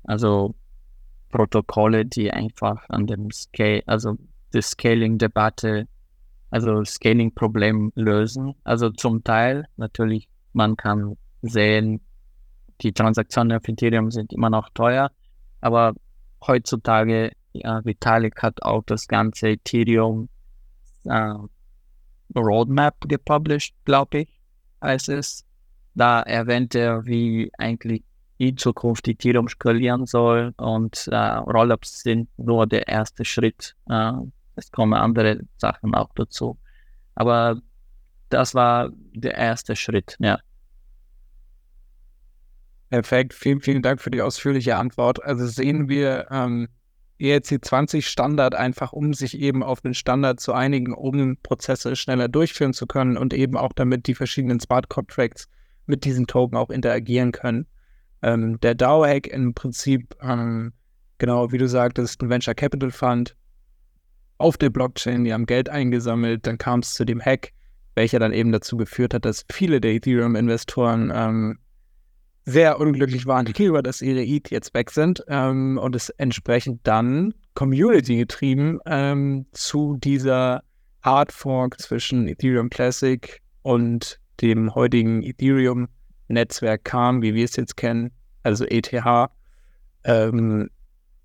also Protokolle, die einfach an dem Scale, also die Scaling-Debatte, also Scaling-Problem lösen. Also zum Teil natürlich, man kann sehen, die Transaktionen auf Ethereum sind immer noch teuer, aber heutzutage, ja, Vitalik hat auch das ganze Ethereum äh, Roadmap gepublished, glaube ich, heißt es. Da erwähnt er, wie eigentlich in Zukunft Ethereum skalieren soll und äh, Rollups sind nur der erste Schritt. Äh, es kommen andere Sachen auch dazu. Aber das war der erste Schritt, ja. Perfekt, vielen, vielen Dank für die ausführliche Antwort. Also sehen wir ähm, ERC20 Standard einfach, um sich eben auf den Standard zu einigen, um Prozesse schneller durchführen zu können und eben auch damit die verschiedenen Smart Contracts mit diesen Token auch interagieren können. Ähm, der DAO-Hack im Prinzip, ähm, genau wie du sagtest, ein Venture Capital Fund auf der Blockchain, die haben Geld eingesammelt, dann kam es zu dem Hack, welcher dann eben dazu geführt hat, dass viele der Ethereum-Investoren ähm, sehr unglücklich waren darüber, dass ihre ETH jetzt weg sind ähm, und es entsprechend dann Community getrieben ähm, zu dieser Hard Fork zwischen Ethereum Classic und dem heutigen Ethereum-Netzwerk kam, wie wir es jetzt kennen, also ETH. Ähm,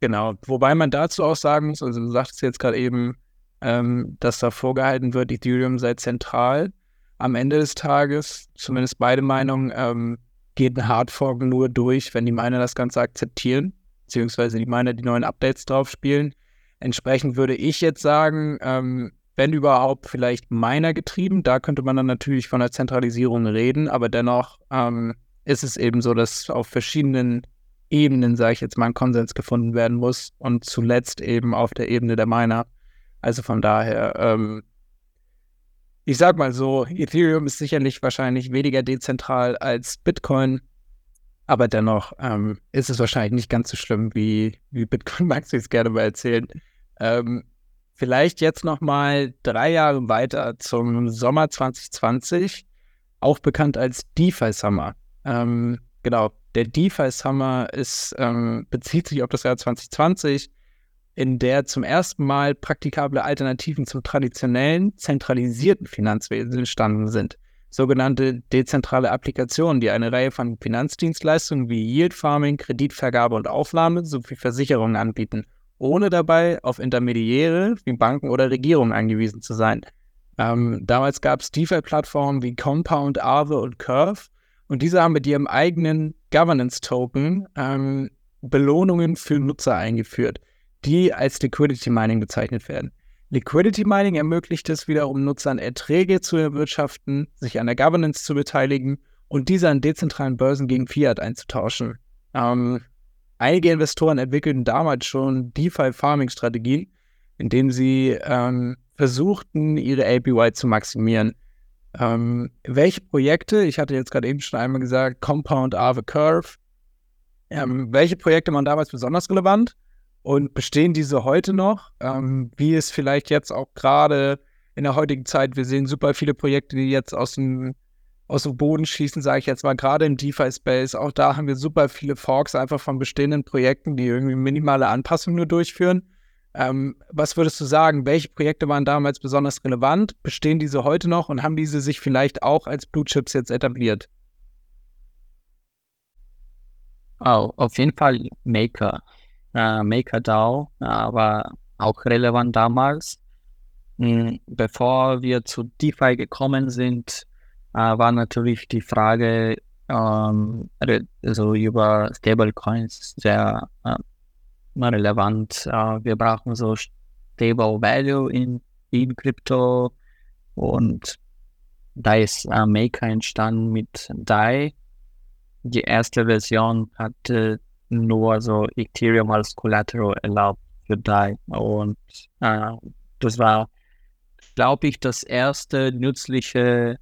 genau, wobei man dazu auch sagen muss, also du sagtest jetzt gerade eben, ähm, dass da vorgehalten wird, Ethereum sei zentral. Am Ende des Tages, zumindest beide Meinungen, ähm, geht ein Hardfork nur durch, wenn die Miner das Ganze akzeptieren, beziehungsweise die Miner die neuen Updates drauf spielen. Entsprechend würde ich jetzt sagen, ähm, wenn überhaupt vielleicht Miner getrieben, da könnte man dann natürlich von der Zentralisierung reden, aber dennoch ähm, ist es eben so, dass auf verschiedenen Ebenen, sage ich jetzt mal, ein Konsens gefunden werden muss und zuletzt eben auf der Ebene der Miner. Also von daher ähm, ich sag mal so, Ethereum ist sicherlich wahrscheinlich weniger dezentral als Bitcoin, aber dennoch ähm, ist es wahrscheinlich nicht ganz so schlimm, wie, wie Bitcoin mag es gerne mal erzählen. Ähm, vielleicht jetzt noch mal drei Jahre weiter zum Sommer 2020, auch bekannt als DeFi Summer. Ähm, genau, der DeFi Summer ist, ähm, bezieht sich auf das Jahr 2020 in der zum ersten Mal praktikable Alternativen zum traditionellen, zentralisierten Finanzwesen entstanden sind. Sogenannte dezentrale Applikationen, die eine Reihe von Finanzdienstleistungen wie Yield Farming, Kreditvergabe und Aufnahme sowie Versicherungen anbieten, ohne dabei auf Intermediäre wie Banken oder Regierungen angewiesen zu sein. Ähm, damals gab es DeFi-Plattformen wie Compound, Aave und Curve und diese haben mit ihrem eigenen Governance-Token ähm, Belohnungen für Nutzer eingeführt die als Liquidity Mining bezeichnet werden. Liquidity Mining ermöglicht es wiederum Nutzern Erträge zu erwirtschaften, sich an der Governance zu beteiligen und diese an dezentralen Börsen gegen Fiat einzutauschen. Ähm, einige Investoren entwickelten damals schon DeFi-Farming-Strategien, indem sie ähm, versuchten, ihre APY zu maximieren. Ähm, welche Projekte, ich hatte jetzt gerade eben schon einmal gesagt, Compound Aave Curve, ähm, welche Projekte waren damals besonders relevant? Und bestehen diese heute noch? Ähm, wie es vielleicht jetzt auch gerade in der heutigen Zeit, wir sehen super viele Projekte, die jetzt aus dem, aus dem Boden schießen, sage ich jetzt mal, gerade im DeFi-Space. Auch da haben wir super viele Forks einfach von bestehenden Projekten, die irgendwie minimale Anpassungen nur durchführen. Ähm, was würdest du sagen? Welche Projekte waren damals besonders relevant? Bestehen diese heute noch und haben diese sich vielleicht auch als Blue Chips jetzt etabliert? Oh, auf jeden Fall Maker äh, MakerDAO äh, war auch relevant damals. Mhm. Bevor wir zu DeFi gekommen sind, war natürlich die Frage ähm, also über Stablecoins sehr äh, relevant. Äh, wir brauchen so Stable Value in, in Krypto und da ist äh, Maker entstanden mit DAI. Die erste Version hatte nur so Ethereum als Collateral erlaubt für DAI. Und äh, das war, glaube ich, das erste nützliche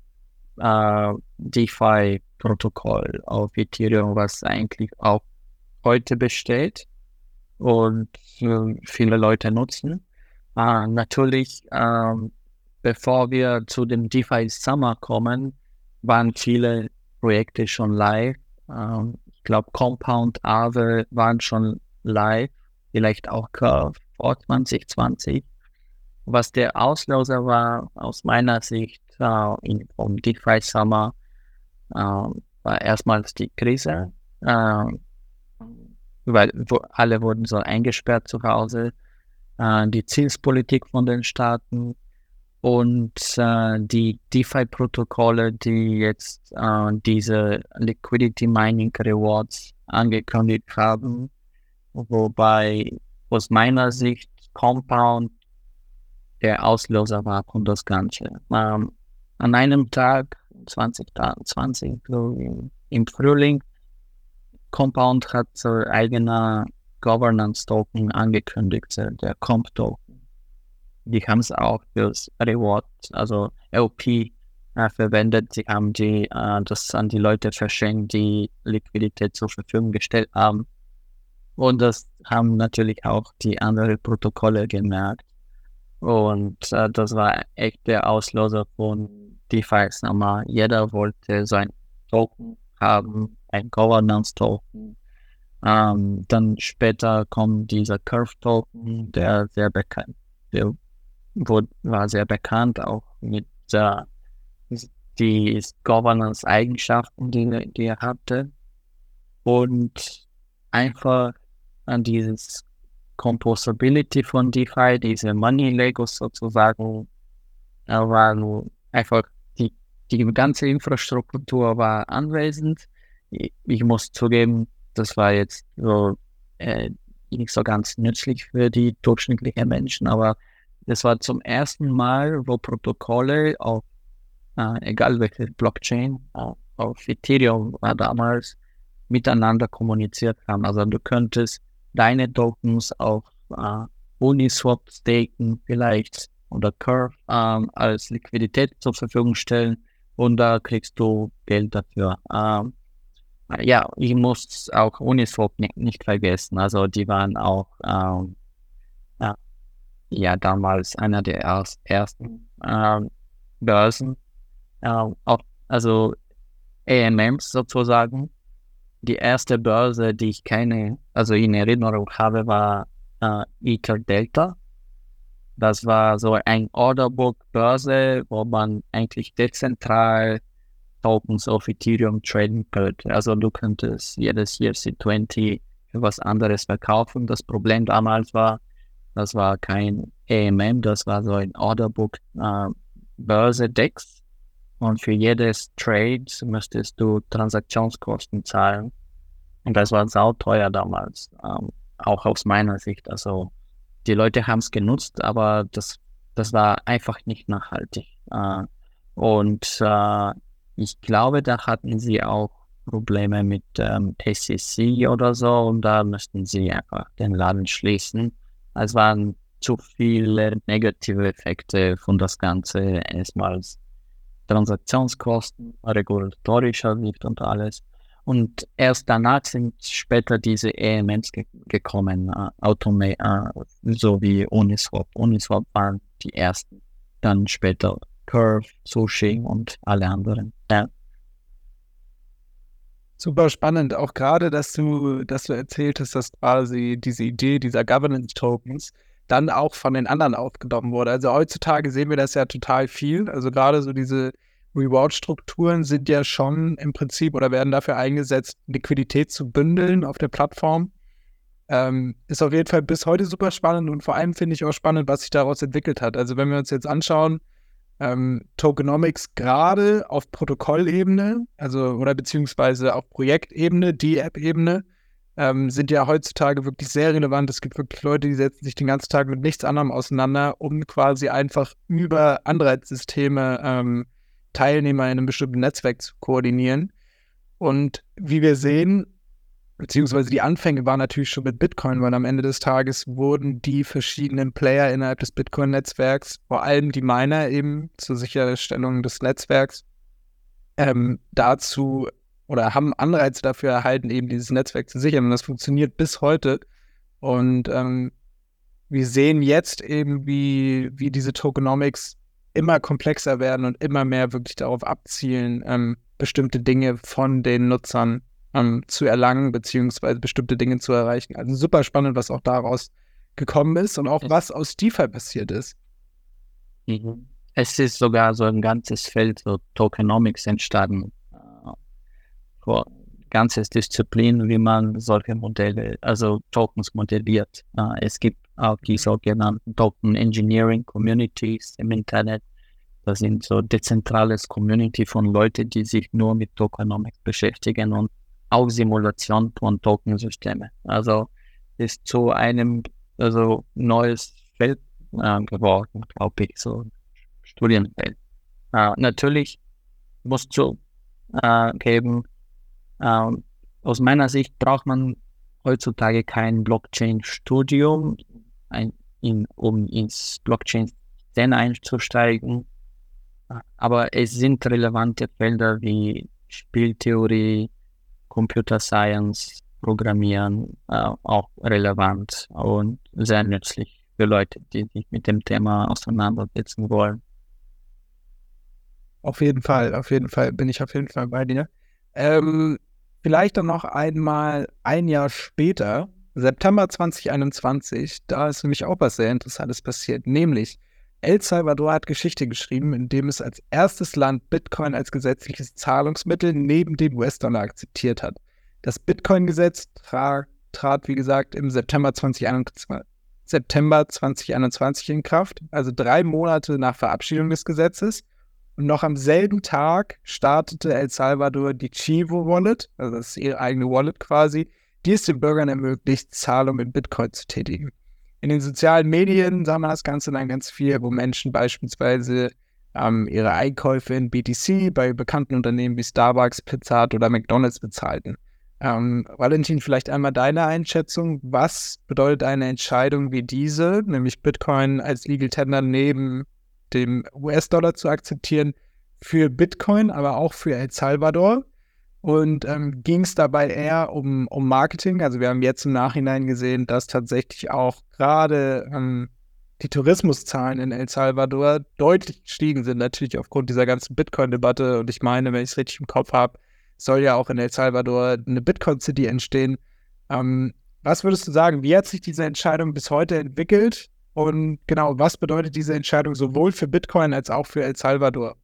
äh, DeFi-Protokoll auf Ethereum, was eigentlich auch heute besteht und äh, viele Leute nutzen. Äh, natürlich, ähm, bevor wir zu dem DeFi Summer kommen, waren viele Projekte schon live. Ähm, ich glaube, Compound, Aave waren schon live, vielleicht auch Curve vor 2020. Was der Auslöser war, aus meiner Sicht, äh, in, vom DeFi Summer, äh, war erstmals die Krise, äh, weil wo, alle wurden so eingesperrt zu Hause. Äh, die Zinspolitik von den Staaten, und äh, die DeFi-Protokolle, die jetzt äh, diese Liquidity Mining Rewards angekündigt haben, wobei aus meiner Sicht Compound der Auslöser war von das Ganze. Ähm, an einem Tag, 2020, so im, im Frühling, Compound hat so eigene Governance-Token angekündigt, der Comp-Token die haben es auch fürs Reward, also LP äh, verwendet. Sie haben die, äh, das an die Leute verschenkt, die Liquidität zur Verfügung gestellt haben. Und das haben natürlich auch die anderen Protokolle gemerkt. Und äh, das war echt der Auslöser von DeFi. Nochmal, jeder wollte sein Token haben, ein Governance-Token. Ähm, dann später kommt dieser Curve-Token, der sehr bekannt, der wurde, war sehr bekannt, auch mit äh, die Governance-Eigenschaften, die, die er hatte. Und einfach an dieses Composability von DeFi, diese Money Legos sozusagen, war nur einfach die, ganze Infrastruktur war anwesend. Ich, ich muss zugeben, das war jetzt so äh, nicht so ganz nützlich für die durchschnittlichen Menschen, aber das war zum ersten Mal, wo Protokolle auf, äh, egal welche Blockchain, äh, auf Ethereum war damals, miteinander kommuniziert haben. Also du könntest deine Tokens auf äh, Uniswap staken vielleicht oder Curve ähm, als Liquidität zur Verfügung stellen und da kriegst du Geld dafür. Ähm, ja, ich muss auch Uniswap nicht, nicht vergessen. Also die waren auch ähm, ja damals einer der erst, ersten äh, Börsen, äh, auch, also AMMs sozusagen. Die erste Börse, die ich keine, also in Erinnerung habe, war äh, Ether Delta. Das war so ein Orderbook-Börse, wo man eigentlich dezentral Tokens auf Ethereum traden könnte. Also du könntest jedes ERC20 für was anderes verkaufen. Das Problem damals war, das war kein AMM, das war so ein Orderbook äh, Börse Dex. Und für jedes Trade müsstest du Transaktionskosten zahlen. Und das war sauteuer damals, ähm, auch aus meiner Sicht. Also die Leute haben es genutzt, aber das, das war einfach nicht nachhaltig. Äh, und äh, ich glaube, da hatten sie auch Probleme mit ähm, SEC oder so und da müssten sie einfach den Laden schließen. Es waren zu viele negative Effekte von das Ganze. Erstmals Transaktionskosten, regulatorischer Licht und alles. Und erst danach sind später diese EMNs ge gekommen, äh, Automa äh, so wie Uniswap. Uniswap waren die ersten. Dann später Curve, Sushi und alle anderen. Ja. Super spannend, auch gerade, dass du, dass du erzählt hast, dass quasi diese Idee dieser Governance-Tokens dann auch von den anderen aufgenommen wurde. Also heutzutage sehen wir das ja total viel. Also gerade so diese Reward-Strukturen sind ja schon im Prinzip oder werden dafür eingesetzt, Liquidität zu bündeln auf der Plattform. Ähm, ist auf jeden Fall bis heute super spannend und vor allem finde ich auch spannend, was sich daraus entwickelt hat. Also wenn wir uns jetzt anschauen, ähm, Tokenomics gerade auf Protokollebene, also oder beziehungsweise auf Projektebene, die App-Ebene, ähm, sind ja heutzutage wirklich sehr relevant. Es gibt wirklich Leute, die setzen sich den ganzen Tag mit nichts anderem auseinander, um quasi einfach über Anreizsysteme ähm, Teilnehmer in einem bestimmten Netzwerk zu koordinieren. Und wie wir sehen, beziehungsweise die Anfänge waren natürlich schon mit Bitcoin, weil am Ende des Tages wurden die verschiedenen Player innerhalb des Bitcoin-Netzwerks, vor allem die Miner eben zur Sicherstellung des Netzwerks, ähm, dazu oder haben Anreize dafür erhalten, eben dieses Netzwerk zu sichern. Und das funktioniert bis heute. Und ähm, wir sehen jetzt eben, wie, wie diese Tokenomics immer komplexer werden und immer mehr wirklich darauf abzielen, ähm, bestimmte Dinge von den Nutzern ähm, zu erlangen, beziehungsweise bestimmte Dinge zu erreichen. Also super spannend, was auch daraus gekommen ist und auch was aus DeFi passiert ist. Mhm. Es ist sogar so ein ganzes Feld, so Tokenomics entstanden. Äh, ganzes Disziplin, wie man solche Modelle, also Tokens modelliert. Äh, es gibt auch die sogenannten Token Engineering Communities im Internet. Das sind so dezentrales Community von Leuten, die sich nur mit Tokenomics beschäftigen und auch Simulation von Tokensystemen. Also ist zu einem also neues Feld äh, geworden, glaube ich, so Studienfeld. Äh, natürlich muss zu äh, geben, äh, aus meiner Sicht braucht man heutzutage kein Blockchain-Studium, in, um ins Blockchain-Szene einzusteigen. Aber es sind relevante Felder wie Spieltheorie, Computer Science, Programmieren äh, auch relevant und sehr nützlich für Leute, die sich mit dem Thema auseinandersetzen wollen. Auf jeden Fall, auf jeden Fall bin ich auf jeden Fall bei dir. Ähm, vielleicht dann noch einmal ein Jahr später, September 2021, da ist mich auch was sehr Interessantes passiert, nämlich El Salvador hat Geschichte geschrieben, indem es als erstes Land Bitcoin als gesetzliches Zahlungsmittel neben dem US-Dollar akzeptiert hat. Das Bitcoin-Gesetz tra trat, wie gesagt, im September 2021, September 2021 in Kraft, also drei Monate nach Verabschiedung des Gesetzes. Und noch am selben Tag startete El Salvador die Chivo Wallet, also das ist ihre eigene Wallet quasi, die es den Bürgern ermöglicht, Zahlungen in Bitcoin zu tätigen. In den sozialen Medien sah man das Ganze dann ganz viel, wo Menschen beispielsweise ähm, ihre Einkäufe in BTC bei bekannten Unternehmen wie Starbucks, Pizza Hut oder McDonalds bezahlten. Ähm, Valentin, vielleicht einmal deine Einschätzung. Was bedeutet eine Entscheidung wie diese, nämlich Bitcoin als Legal Tender neben dem US-Dollar zu akzeptieren, für Bitcoin, aber auch für El Salvador? Und ähm, ging es dabei eher um, um Marketing? Also wir haben jetzt im Nachhinein gesehen, dass tatsächlich auch gerade ähm, die Tourismuszahlen in El Salvador deutlich gestiegen sind, natürlich aufgrund dieser ganzen Bitcoin-Debatte. Und ich meine, wenn ich es richtig im Kopf habe, soll ja auch in El Salvador eine Bitcoin-City entstehen. Ähm, was würdest du sagen, wie hat sich diese Entscheidung bis heute entwickelt? Und genau, was bedeutet diese Entscheidung sowohl für Bitcoin als auch für El Salvador?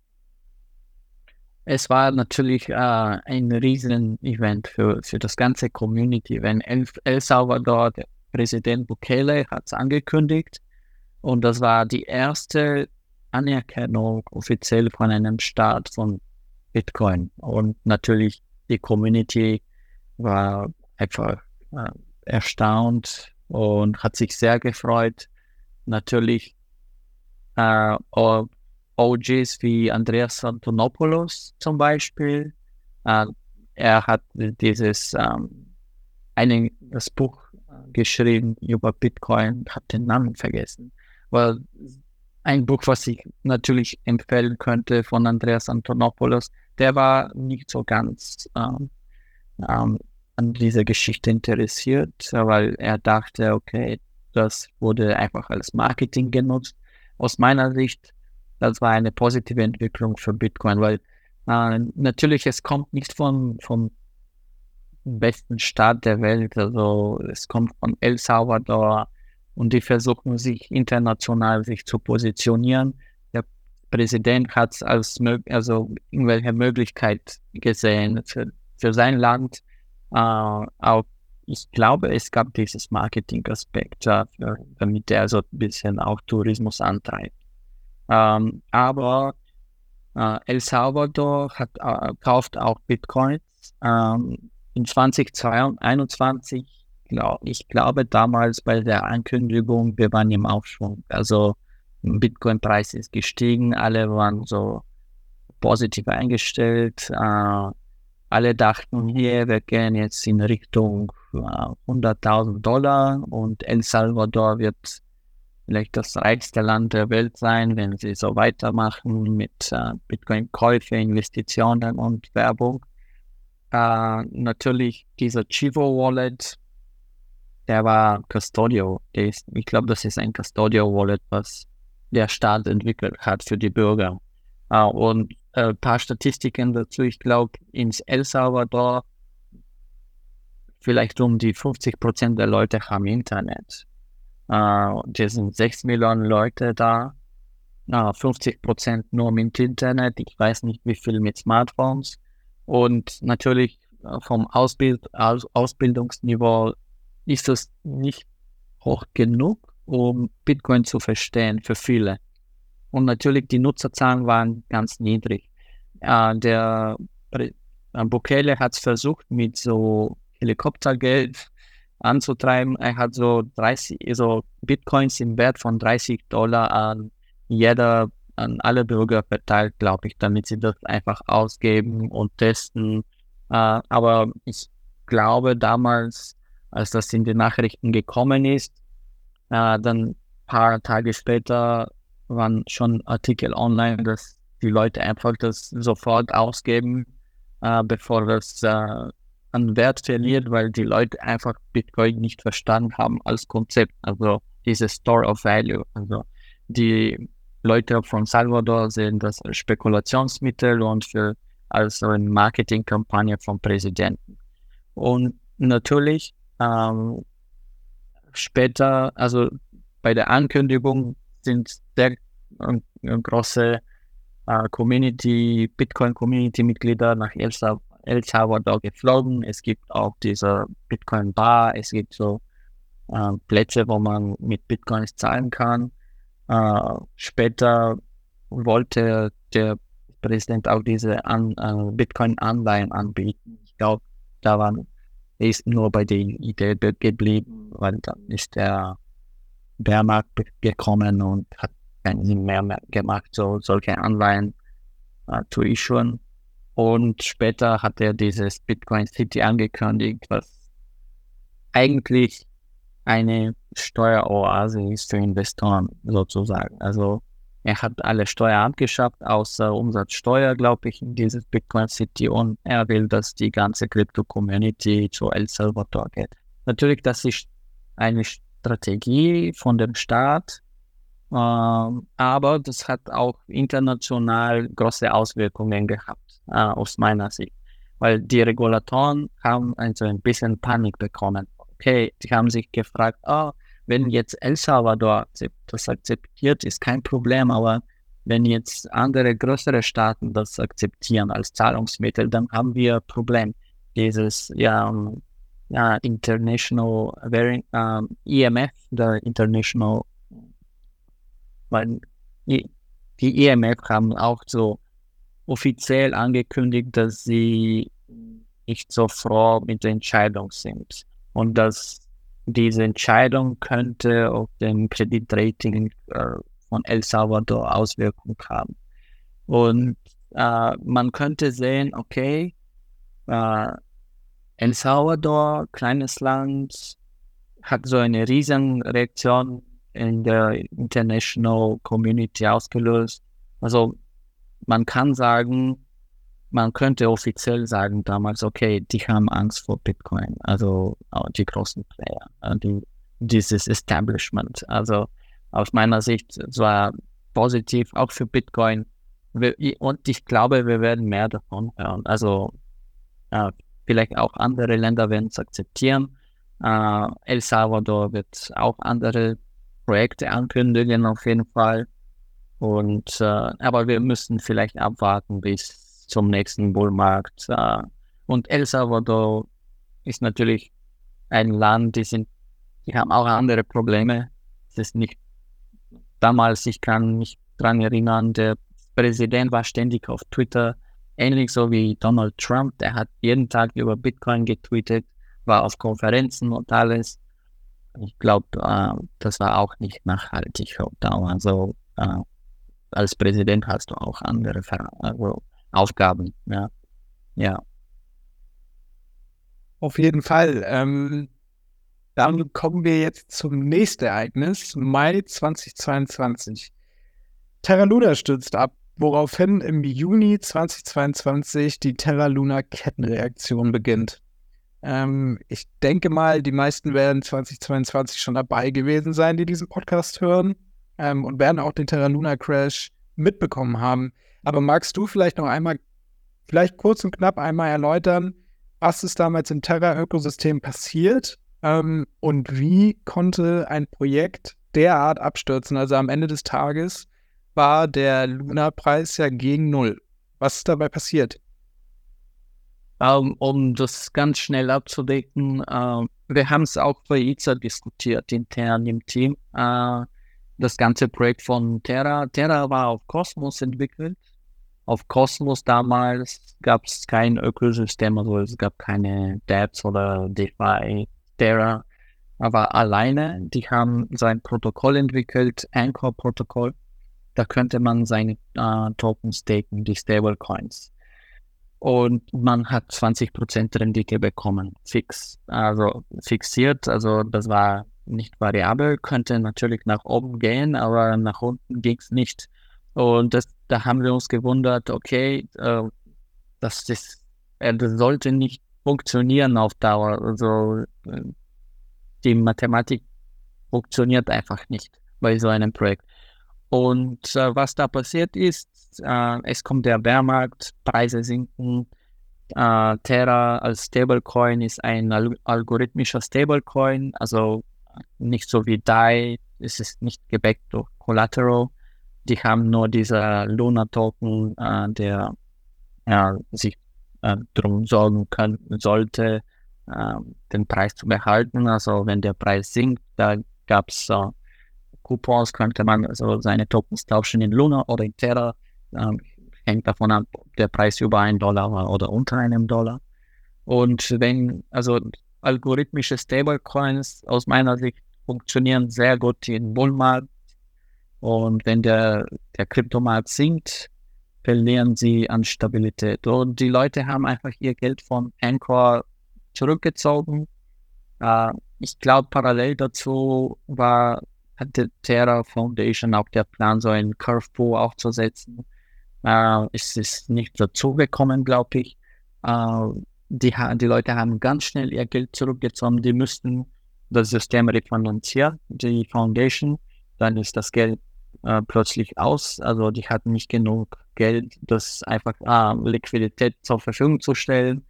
Es war natürlich äh, ein Riesen-Event für, für das ganze Community. Wenn El, El Salvador, der Präsident Bukele, hat es angekündigt und das war die erste Anerkennung offiziell von einem Staat von Bitcoin. Und natürlich die Community war einfach äh, erstaunt und hat sich sehr gefreut. Natürlich äh, OGs wie Andreas Antonopoulos zum Beispiel. Äh, er hat dieses ähm, einen, das Buch äh, geschrieben über Bitcoin, habe den Namen vergessen. Weil ein Buch, was ich natürlich empfehlen könnte von Andreas Antonopoulos, der war nicht so ganz ähm, ähm, an dieser Geschichte interessiert, weil er dachte, okay, das wurde einfach als Marketing genutzt. Aus meiner Sicht das war eine positive Entwicklung für Bitcoin, weil äh, natürlich es kommt nicht von, vom besten Staat der Welt, also es kommt von El Salvador und die versuchen sich international sich zu positionieren. Der Präsident hat es als also irgendwelche Möglichkeit gesehen für, für sein Land. Äh, auch ich glaube, es gab dieses Marketing-Aspekt, äh, damit er so ein bisschen auch Tourismus antreibt. Ähm, aber äh, El Salvador hat, äh, kauft auch Bitcoins. Ähm, in 2021, glaub, ich glaube damals bei der Ankündigung, wir waren im Aufschwung. Also Bitcoin-Preis ist gestiegen, alle waren so positiv eingestellt. Äh, alle dachten, hier, wir gehen jetzt in Richtung äh, 100.000 Dollar und El Salvador wird vielleicht das reichste Land der Welt sein, wenn sie so weitermachen mit äh, Bitcoin-Käufe, Investitionen und Werbung. Äh, natürlich dieser Chivo Wallet, der war Custodio. Der ist, ich glaube, das ist ein Custodio Wallet, was der Staat entwickelt hat für die Bürger. Uh, und ein äh, paar Statistiken dazu. Ich glaube, ins El Salvador vielleicht um die 50 Prozent der Leute haben Internet. Uh, das sind 6 Millionen Leute da. Uh, 50 Prozent nur mit Internet. Ich weiß nicht, wie viel mit Smartphones. Und natürlich vom Ausbild Aus Ausbildungsniveau ist es nicht hoch genug, um Bitcoin zu verstehen für viele. Und natürlich die Nutzerzahlen waren ganz niedrig. Äh, der äh, Bukele hat es versucht, mit so Helikoptergeld anzutreiben. Er hat so 30, so Bitcoins im Wert von 30 Dollar an jeder, an alle Bürger verteilt, glaube ich, damit sie das einfach ausgeben und testen. Äh, aber ich glaube damals, als das in die Nachrichten gekommen ist, äh, dann paar Tage später waren schon Artikel online, dass die Leute einfach das sofort ausgeben, äh, bevor das an Wert verliert, weil die Leute einfach Bitcoin nicht verstanden haben als Konzept, also dieses Store of Value. Also die Leute von Salvador sehen das als Spekulationsmittel und für als eine Marketingkampagne vom Präsidenten. Und natürlich ähm, später, also bei der Ankündigung sind sehr äh, große äh, Community, Bitcoin-Community-Mitglieder nach El, El Salvador geflogen. Es gibt auch diese Bitcoin-Bar, es gibt so äh, Plätze, wo man mit Bitcoins zahlen kann. Äh, später wollte der Präsident auch diese an, äh, Bitcoin-Anleihen anbieten. Ich glaube, da waren ist nur bei der Idee geblieben, weil dann ist der Bärmarkt gekommen und hat keinen Sinn mehr, mehr gemacht, so solche Anleihen äh, zu issuen. Und später hat er dieses Bitcoin City angekündigt, was eigentlich eine Steueroase ist für Investoren sozusagen. Also er hat alle Steuern abgeschafft, außer Umsatzsteuer, glaube ich, in dieses Bitcoin City und er will, dass die ganze Crypto-Community zu El Salvador geht. Natürlich, das ist eine Strategie von dem Staat, äh, aber das hat auch international große Auswirkungen gehabt, äh, aus meiner Sicht, weil die Regulatoren haben also ein bisschen Panik bekommen. Okay, die haben sich gefragt, oh, wenn jetzt El Salvador das akzeptiert, ist kein Problem, aber wenn jetzt andere größere Staaten das akzeptieren als Zahlungsmittel, dann haben wir ein Problem. Dieses ja, ja International um, ähm, EMF, der International, weil die, die EMF haben auch so offiziell angekündigt, dass sie nicht so froh mit der Entscheidung sind und dass diese Entscheidung könnte auf den Kreditrating äh, von El Salvador Auswirkungen haben. Und äh, man könnte sehen, okay, äh, El Salvador, kleines Land, hat so eine riesen Reaktion in der International Community ausgelöst. Also man kann sagen, man könnte offiziell sagen damals, okay, die haben Angst vor Bitcoin, also die großen Player, äh, die, dieses Establishment. Also aus meiner Sicht war positiv auch für Bitcoin. Und ich glaube, wir werden mehr davon hören. Also äh, vielleicht auch andere Länder werden es akzeptieren. Äh, El Salvador wird auch andere Projekte ankündigen, auf jeden Fall. Und äh, aber wir müssen vielleicht abwarten, bis zum nächsten Bullmarkt. Äh, und El Salvador ist natürlich ein Land, die sind, die haben auch andere Probleme. Es ist nicht damals, ich kann mich daran erinnern, der Präsident war ständig auf Twitter, ähnlich so wie Donald Trump, der hat jeden Tag über Bitcoin getweetet, war auf Konferenzen und alles. Ich glaube, äh, das war auch nicht nachhaltig auf Dauer. Also äh, als Präsident hast du auch andere Ver also Aufgaben. Ja. ja. Auf jeden Fall. Ähm, dann kommen wir jetzt zum nächsten Ereignis, Mai 2022. Terra Luna stürzt ab, woraufhin im Juni 2022 die Terra Luna Kettenreaktion beginnt. Ähm, ich denke mal, die meisten werden 2022 schon dabei gewesen sein, die diesen Podcast hören ähm, und werden auch den Terra Luna Crash mitbekommen haben. Aber magst du vielleicht noch einmal, vielleicht kurz und knapp einmal erläutern, was ist damals im Terra-Ökosystem passiert ähm, und wie konnte ein Projekt derart abstürzen? Also am Ende des Tages war der Luna-Preis ja gegen Null. Was ist dabei passiert? Um, ähm, um das ganz schnell abzudecken, uh, wir haben es auch bei IZA diskutiert, intern im Team. Uh, das ganze Projekt von Terra. Terra war auf Cosmos entwickelt. Auf Cosmos damals gab es kein Ökosystem, also es gab keine DApps oder DeFi. Terra war alleine. Die haben sein Protokoll entwickelt, Anchor-Protokoll. Da könnte man seine äh, Token staken, die Stablecoins. Und man hat 20% Rendite bekommen, fix, also fixiert. Also das war nicht variabel, könnte natürlich nach oben gehen, aber nach unten ging es nicht. Und das, da haben wir uns gewundert, okay, äh, das, ist, äh, das sollte nicht funktionieren auf Dauer. Also äh, die Mathematik funktioniert einfach nicht bei so einem Projekt. Und äh, was da passiert ist, äh, es kommt der Bärmarkt, Preise sinken. Äh, Terra als Stablecoin ist ein al algorithmischer Stablecoin, also nicht so wie DAI, es ist nicht gebackt durch Collateral. Die haben nur dieser Luna-Token, äh, der sich äh, darum sorgen können, sollte, äh, den Preis zu behalten. Also wenn der Preis sinkt, da gab es äh, Coupons, könnte man also seine Tokens tauschen in Luna oder in Terra. Ähm, hängt davon ab, ob der Preis über einen Dollar war oder unter einem Dollar. Und wenn, also algorithmische Stablecoins aus meiner Sicht funktionieren sehr gut im Bullmarkt. Und wenn der, der Kryptomarkt sinkt, verlieren sie an Stabilität. Und die Leute haben einfach ihr Geld von Anchor zurückgezogen. Äh, ich glaube, parallel dazu war, hatte Terra Foundation auch der Plan, so ein Curveball aufzusetzen. Äh, es ist nicht dazu gekommen, glaube ich. Äh, die, die Leute haben ganz schnell ihr Geld zurückgezogen. Die müssten das System refinanzieren, die Foundation. Dann ist das Geld äh, plötzlich aus. Also die hatten nicht genug Geld, das einfach äh, Liquidität zur Verfügung zu stellen.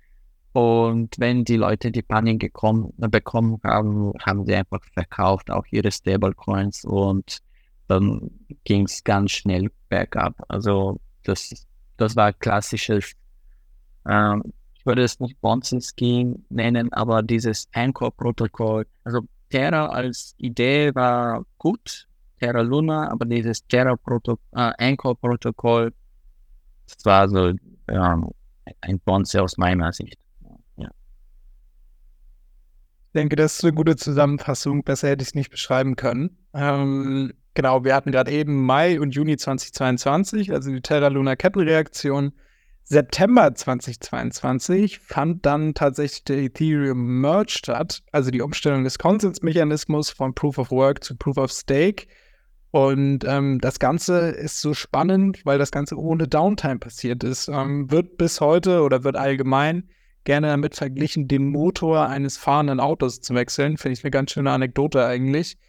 Und wenn die Leute die Panik gekommen, bekommen haben, haben sie einfach verkauft, auch ihre Stablecoins und dann ging es ganz schnell bergab. Also das, das war klassisches, ähm, ich würde es nicht Ponzi-Scheme nennen, aber dieses Anchor-Protokoll. Also Terra als Idee war gut, Terra Luna, aber dieses Terra -Proto äh, Anchor-Protokoll, das war so ähm, ein Ponzi aus meiner Sicht. Ich denke, das ist eine gute Zusammenfassung. Besser hätte ich es nicht beschreiben können. Ähm, genau, wir hatten gerade eben Mai und Juni 2022, also die Terra Luna Kettenreaktion. September 2022 fand dann tatsächlich der Ethereum Merge statt, also die Umstellung des Konsensmechanismus von Proof of Work zu Proof of Stake. Und ähm, das Ganze ist so spannend, weil das Ganze ohne Downtime passiert ist. Ähm, wird bis heute oder wird allgemein gerne damit verglichen, den Motor eines fahrenden Autos zu wechseln. Finde ich eine ganz schöne Anekdote eigentlich.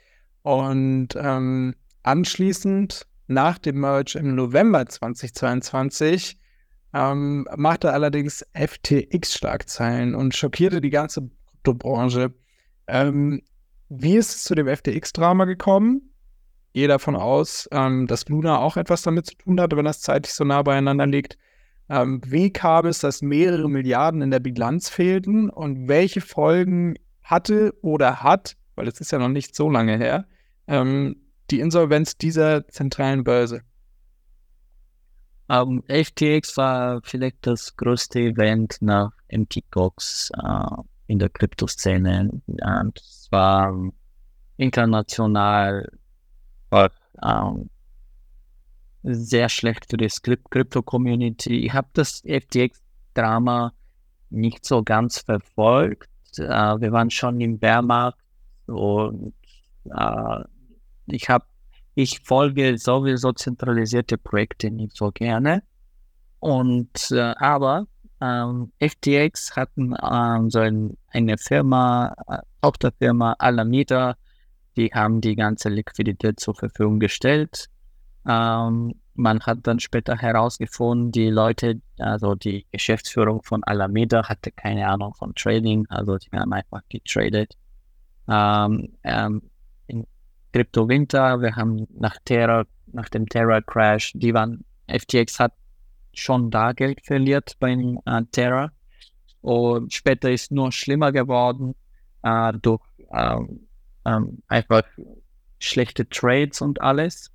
Und ähm, anschließend, nach dem Merge im November 2022, ähm, machte allerdings FTX Schlagzeilen und schockierte die ganze Kryptobranche. Ähm, wie ist es zu dem FTX-Drama gekommen? Gehe davon aus, ähm, dass Luna auch etwas damit zu tun hatte, wenn das zeitlich so nah beieinander liegt. Ähm, wie kam es, dass mehrere Milliarden in der Bilanz fehlten und welche Folgen hatte oder hat, weil es ist ja noch nicht so lange her, ähm, die Insolvenz dieser zentralen Börse? Um, ähm, FTX war vielleicht das größte Event nach MTGOX uh, in der Kryptoszene. Und es war international war, um, sehr schlecht für die Krypto-Community. Ich habe das FTX-Drama nicht so ganz verfolgt. äh, wir waren schon im Bärmarkt und äh, ich habe, ich folge sowieso zentralisierte Projekte nicht so gerne. Und äh, aber ähm, FTX hatten ähm, so ein, eine Firma, äh, Tochterfirma Alameda, die haben die ganze Liquidität zur Verfügung gestellt. Ähm, man hat dann später herausgefunden, die Leute, also die Geschäftsführung von Alameda hatte keine Ahnung von Trading, also die haben einfach getradet. Ähm, ähm, Crypto Winter, wir haben nach Terra, nach dem Terra Crash, die waren, FTX hat schon da Geld verliert beim äh, Terra und später ist nur schlimmer geworden äh, durch ähm, ähm, einfach schlechte Trades und alles.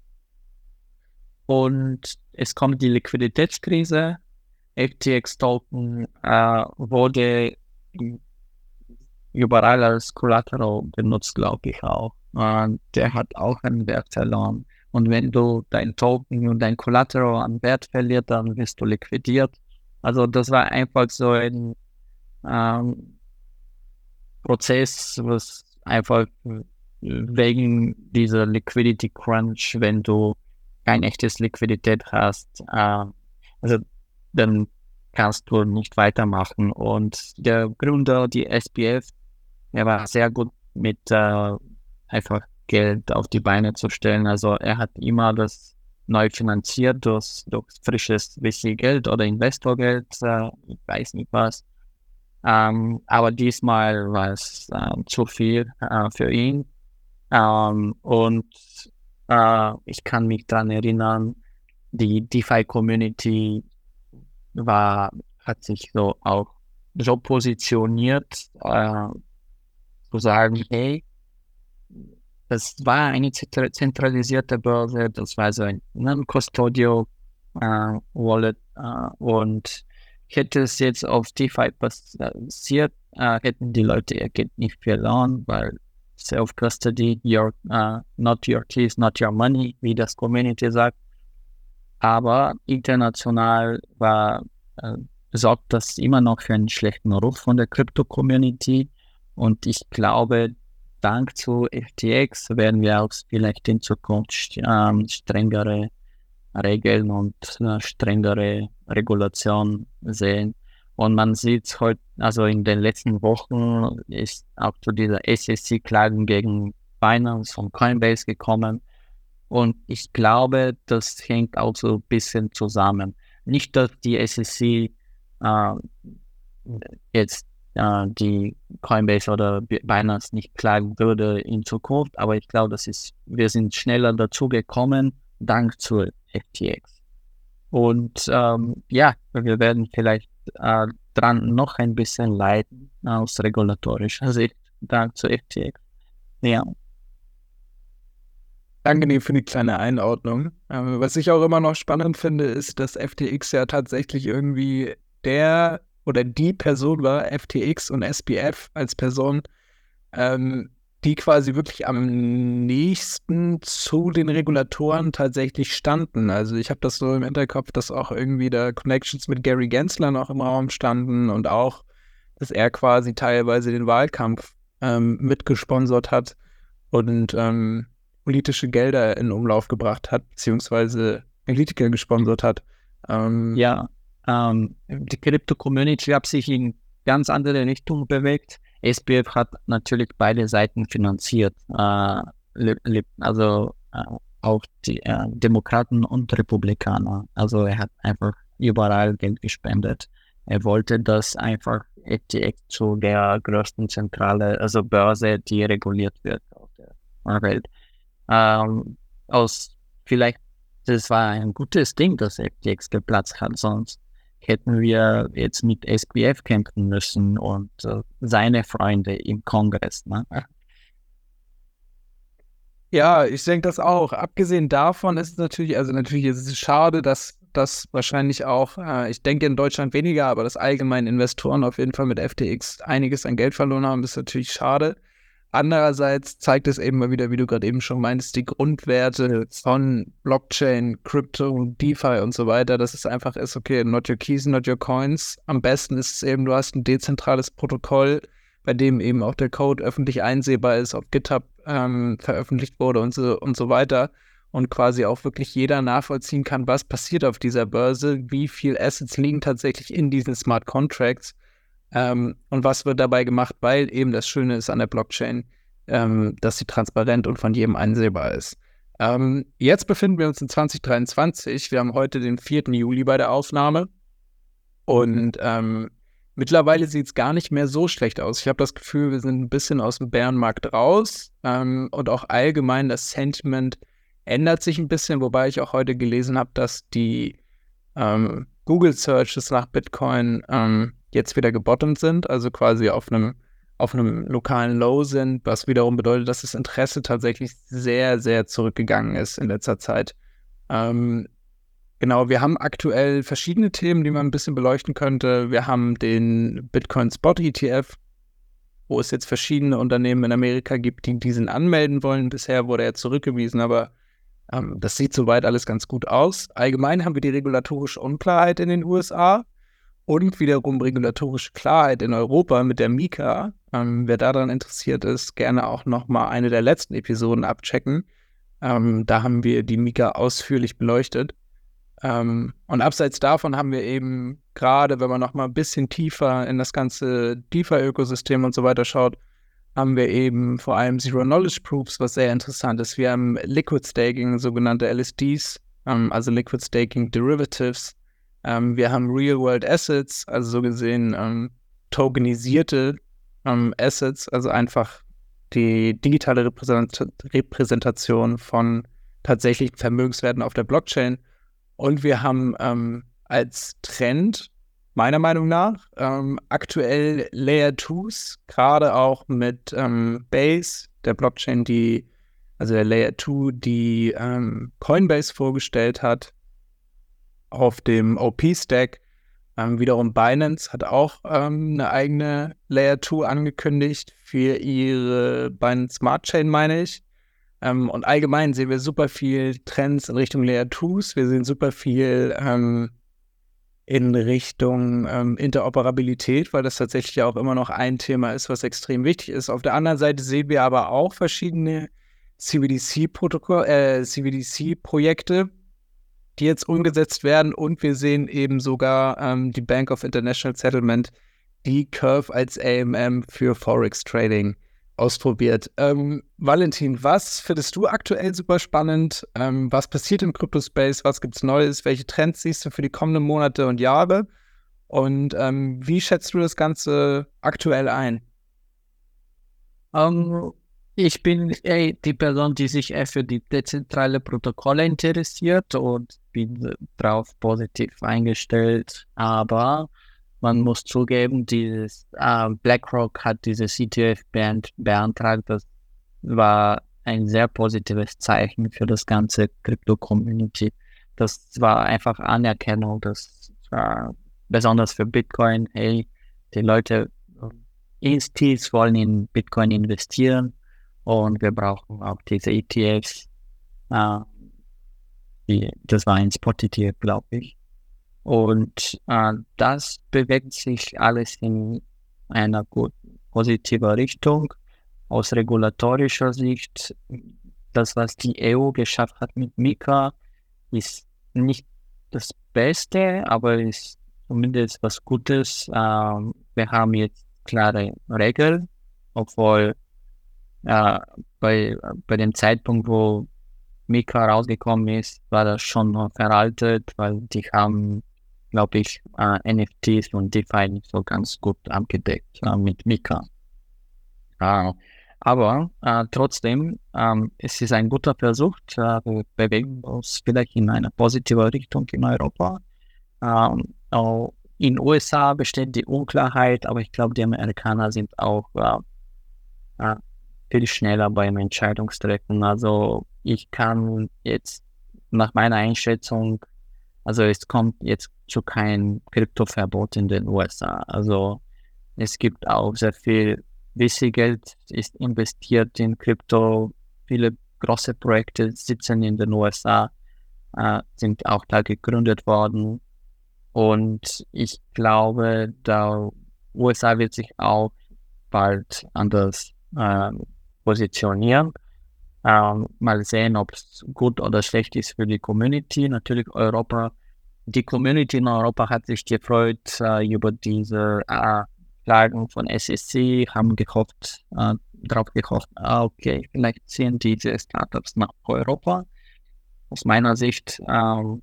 Und es kommt die Liquiditätskrise. FTX Token äh, wurde überall als Collateral benutzt, glaube ich auch. Und der hat auch einen Wert verloren. Und wenn du dein Token und dein Collateral an Wert verliert, dann wirst du liquidiert. Also das war einfach so ein ähm, Prozess, was einfach wegen dieser Liquidity Crunch, wenn du kein echtes Liquidität hast, äh, also dann kannst du nicht weitermachen. Und der Gründer, die SPF, er war sehr gut mit äh, einfach Geld auf die Beine zu stellen. Also er hat immer das neu finanziert durch, durch frisches VC-Geld oder Investorgeld, äh, ich weiß nicht was. Ähm, aber diesmal war es äh, zu viel äh, für ihn. Ähm, und äh, ich kann mich daran erinnern, die DeFi-Community war, hat sich so auch so positioniert, äh, zu sagen, hey, das war eine zentralisierte Börse, das war so ein Non-Custodio äh, Wallet äh, und hätte es jetzt auf DeFi passiert, äh, hätten die Leute ihr Geld nicht verloren, weil Self-Custody, your, uh, not your keys, not your money, wie das Community sagt. Aber international war, äh, sorgt das immer noch für einen schlechten Ruf von der Krypto-Community. Und ich glaube, dank zu FTX werden wir auch vielleicht in Zukunft äh, strengere Regeln und äh, strengere Regulationen sehen. Und man sieht heute, also in den letzten Wochen ist auch zu dieser SEC-Klagen gegen Binance und Coinbase gekommen. Und ich glaube, das hängt auch so ein bisschen zusammen. Nicht, dass die SEC äh, jetzt äh, die Coinbase oder Binance nicht klagen würde in Zukunft, aber ich glaube, das ist, wir sind schneller dazu gekommen, dank zu FTX. Und ähm, ja, wir werden vielleicht äh, dran noch ein bisschen leiden aus regulatorischer Sicht, dank zu FTX. Ja. Dir für die kleine Einordnung. Ähm, was ich auch immer noch spannend finde, ist, dass FTX ja tatsächlich irgendwie der oder die Person war, FTX und SPF als Person, ähm, die quasi wirklich am nächsten zu den Regulatoren tatsächlich standen. Also ich habe das so im Hinterkopf, dass auch irgendwie da Connections mit Gary Gensler noch im Raum standen und auch, dass er quasi teilweise den Wahlkampf ähm, mitgesponsert hat und ähm, politische Gelder in Umlauf gebracht hat, beziehungsweise Politiker gesponsert hat. Ähm, ja, ähm, die Crypto-Community hat sich in ganz andere Richtung bewegt. SPF hat natürlich beide Seiten finanziert, äh, also äh, auch die äh, Demokraten und Republikaner. Also er hat einfach überall Geld gespendet. Er wollte, dass einfach FTX zu der größten Zentrale, also Börse, die reguliert wird auf der Welt. Ähm, aus vielleicht, das war ein gutes Ding, dass FTX geplatzt hat, sonst hätten wir jetzt mit SPF kämpfen müssen und äh, seine Freunde im Kongress. Ne? Ja, ich denke das auch. Abgesehen davon ist es natürlich, also natürlich ist es schade, dass das wahrscheinlich auch, äh, ich denke in Deutschland weniger, aber dass allgemein Investoren auf jeden Fall mit FTX einiges an Geld verloren haben, ist natürlich schade. Andererseits zeigt es eben mal wieder, wie du gerade eben schon meintest, die Grundwerte von Blockchain, Crypto, DeFi und so weiter, dass es einfach ist, okay, not your keys, not your coins. Am besten ist es eben, du hast ein dezentrales Protokoll, bei dem eben auch der Code öffentlich einsehbar ist, auf GitHub ähm, veröffentlicht wurde und so, und so weiter. Und quasi auch wirklich jeder nachvollziehen kann, was passiert auf dieser Börse, wie viel Assets liegen tatsächlich in diesen Smart Contracts ähm, und was wird dabei gemacht, weil eben das Schöne ist an der Blockchain, ähm, dass sie transparent und von jedem einsehbar ist. Ähm, jetzt befinden wir uns in 2023. Wir haben heute den 4. Juli bei der Aufnahme. Und ähm, mittlerweile sieht es gar nicht mehr so schlecht aus. Ich habe das Gefühl, wir sind ein bisschen aus dem Bärenmarkt raus. Ähm, und auch allgemein das Sentiment ändert sich ein bisschen, wobei ich auch heute gelesen habe, dass die ähm, Google Searches nach Bitcoin ähm, jetzt wieder gebottomt sind, also quasi auf einem auf einem lokalen Low sind, was wiederum bedeutet, dass das Interesse tatsächlich sehr, sehr zurückgegangen ist in letzter Zeit. Ähm, genau, wir haben aktuell verschiedene Themen, die man ein bisschen beleuchten könnte. Wir haben den Bitcoin Spot ETF, wo es jetzt verschiedene Unternehmen in Amerika gibt, die diesen anmelden wollen. Bisher wurde er zurückgewiesen, aber ähm, das sieht soweit alles ganz gut aus. Allgemein haben wir die regulatorische Unklarheit in den USA und wiederum regulatorische Klarheit in Europa mit der Mika. Ähm, wer daran interessiert ist, gerne auch nochmal eine der letzten Episoden abchecken. Ähm, da haben wir die Mika ausführlich beleuchtet. Ähm, und abseits davon haben wir eben gerade, wenn man nochmal ein bisschen tiefer in das ganze DeFi-Ökosystem und so weiter schaut, haben wir eben vor allem Zero-Knowledge Proofs, was sehr interessant ist. Wir haben Liquid Staking, sogenannte LSDs, ähm, also Liquid Staking Derivatives ähm, wir haben Real-World Assets, also so gesehen ähm, tokenisierte ähm, Assets, also einfach die digitale Repräsent Repräsentation von tatsächlichen Vermögenswerten auf der Blockchain. Und wir haben ähm, als Trend, meiner Meinung nach, ähm, aktuell Layer 2s, gerade auch mit ähm, Base, der Blockchain, die, also der Layer 2, die Coinbase vorgestellt hat, auf dem OP-Stack. Ähm, wiederum Binance hat auch ähm, eine eigene Layer 2 angekündigt für ihre Binance Smart Chain, meine ich. Ähm, und allgemein sehen wir super viel Trends in Richtung Layer 2s. Wir sehen super viel ähm, in Richtung ähm, Interoperabilität, weil das tatsächlich auch immer noch ein Thema ist, was extrem wichtig ist. Auf der anderen Seite sehen wir aber auch verschiedene CBDC-Projekte, äh, CBDC die jetzt umgesetzt werden. Und wir sehen eben sogar ähm, die Bank of International Settlement, die Curve als AMM für Forex Trading ausprobiert. Ähm, Valentin, was findest du aktuell super spannend? Ähm, was passiert im Crypto-Space? Was gibt es Neues? Welche Trends siehst du für die kommenden Monate und Jahre? Und ähm, wie schätzt du das Ganze aktuell ein? Um, ähm, ich bin ey, die Person, die sich eher für die dezentrale Protokolle interessiert und bin darauf positiv eingestellt. Aber man muss zugeben, dieses äh, BlackRock hat dieses ETF beantragt. Das war ein sehr positives Zeichen für das ganze Crypto-Community. Das war einfach Anerkennung, dass äh, besonders für Bitcoin, hey, die Leute, Instis wollen in Bitcoin investieren und wir brauchen auch diese ETFs. Äh, die, das war ein Spot-ETF, glaube ich. Und äh, das bewegt sich alles in einer positiven Richtung. Aus regulatorischer Sicht, das, was die EU geschafft hat mit Mika, ist nicht das Beste, aber ist zumindest was Gutes. Ähm, wir haben jetzt klare Regeln, obwohl äh, bei, bei dem Zeitpunkt, wo Mika rausgekommen ist, war das schon veraltet, weil die haben, glaube ich, äh, NFTs und DeFi nicht so ganz gut abgedeckt äh, mit Mika. Äh, aber äh, trotzdem, ähm, es ist ein guter Versuch. Äh, wir bewegen uns vielleicht in eine positive Richtung in Europa. Ähm, in den USA besteht die Unklarheit, aber ich glaube, die Amerikaner sind auch äh, viel schneller beim Entscheidungstreffen. Also ich kann jetzt nach meiner Einschätzung, also es kommt jetzt zu kein Kryptoverbot in den USA. Also es gibt auch sehr viel VC-Geld ist investiert in Krypto. Viele große Projekte sitzen in den USA, äh, sind auch da gegründet worden. Und ich glaube, da USA wird sich auch bald anders äh, positionieren. Ähm, mal sehen, ob es gut oder schlecht ist für die Community. Natürlich Europa, die Community in Europa hat sich gefreut äh, über diese äh, Klagen von SSC, haben gehofft, äh, darauf gehofft, ah, okay, vielleicht ziehen diese Startups nach Europa. Aus meiner Sicht ähm,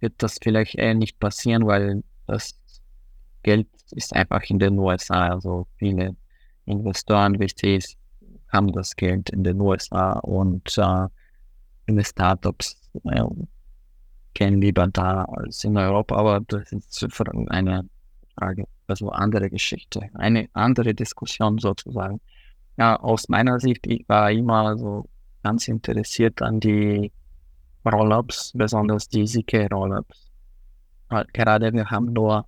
wird das vielleicht eher nicht passieren, weil das Geld ist einfach in den USA. Also viele Investoren, VCs haben das Geld in den USA und äh, viele Startups gehen lieber da als in Europa, aber das ist eine Frage, also andere Geschichte, eine andere Diskussion sozusagen. Ja, aus meiner Sicht, ich war immer so ganz interessiert an die Rollups, besonders die ZK Rollups. Gerade wir haben nur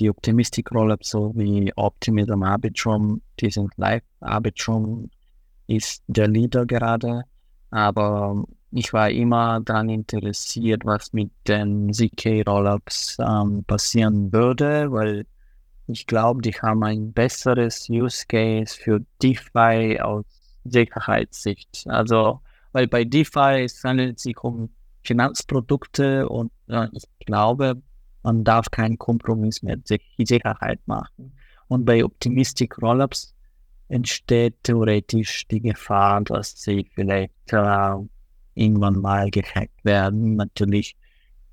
die Optimistic Rollups so wie Optimism Arbitrum, die sind live. Arbitrum ist der Leader gerade, aber ich war immer daran interessiert, was mit den ZK Rollups ähm, passieren würde, weil ich glaube, die haben ein besseres Use Case für DeFi aus Sicherheitssicht. Also weil bei DeFi es handelt sich um Finanzprodukte und äh, ich glaube, man darf keinen Kompromiss mit Sicherheit machen. Und bei Optimistic Rollups entsteht theoretisch die Gefahr, dass sie vielleicht äh, irgendwann mal gehackt werden. Natürlich,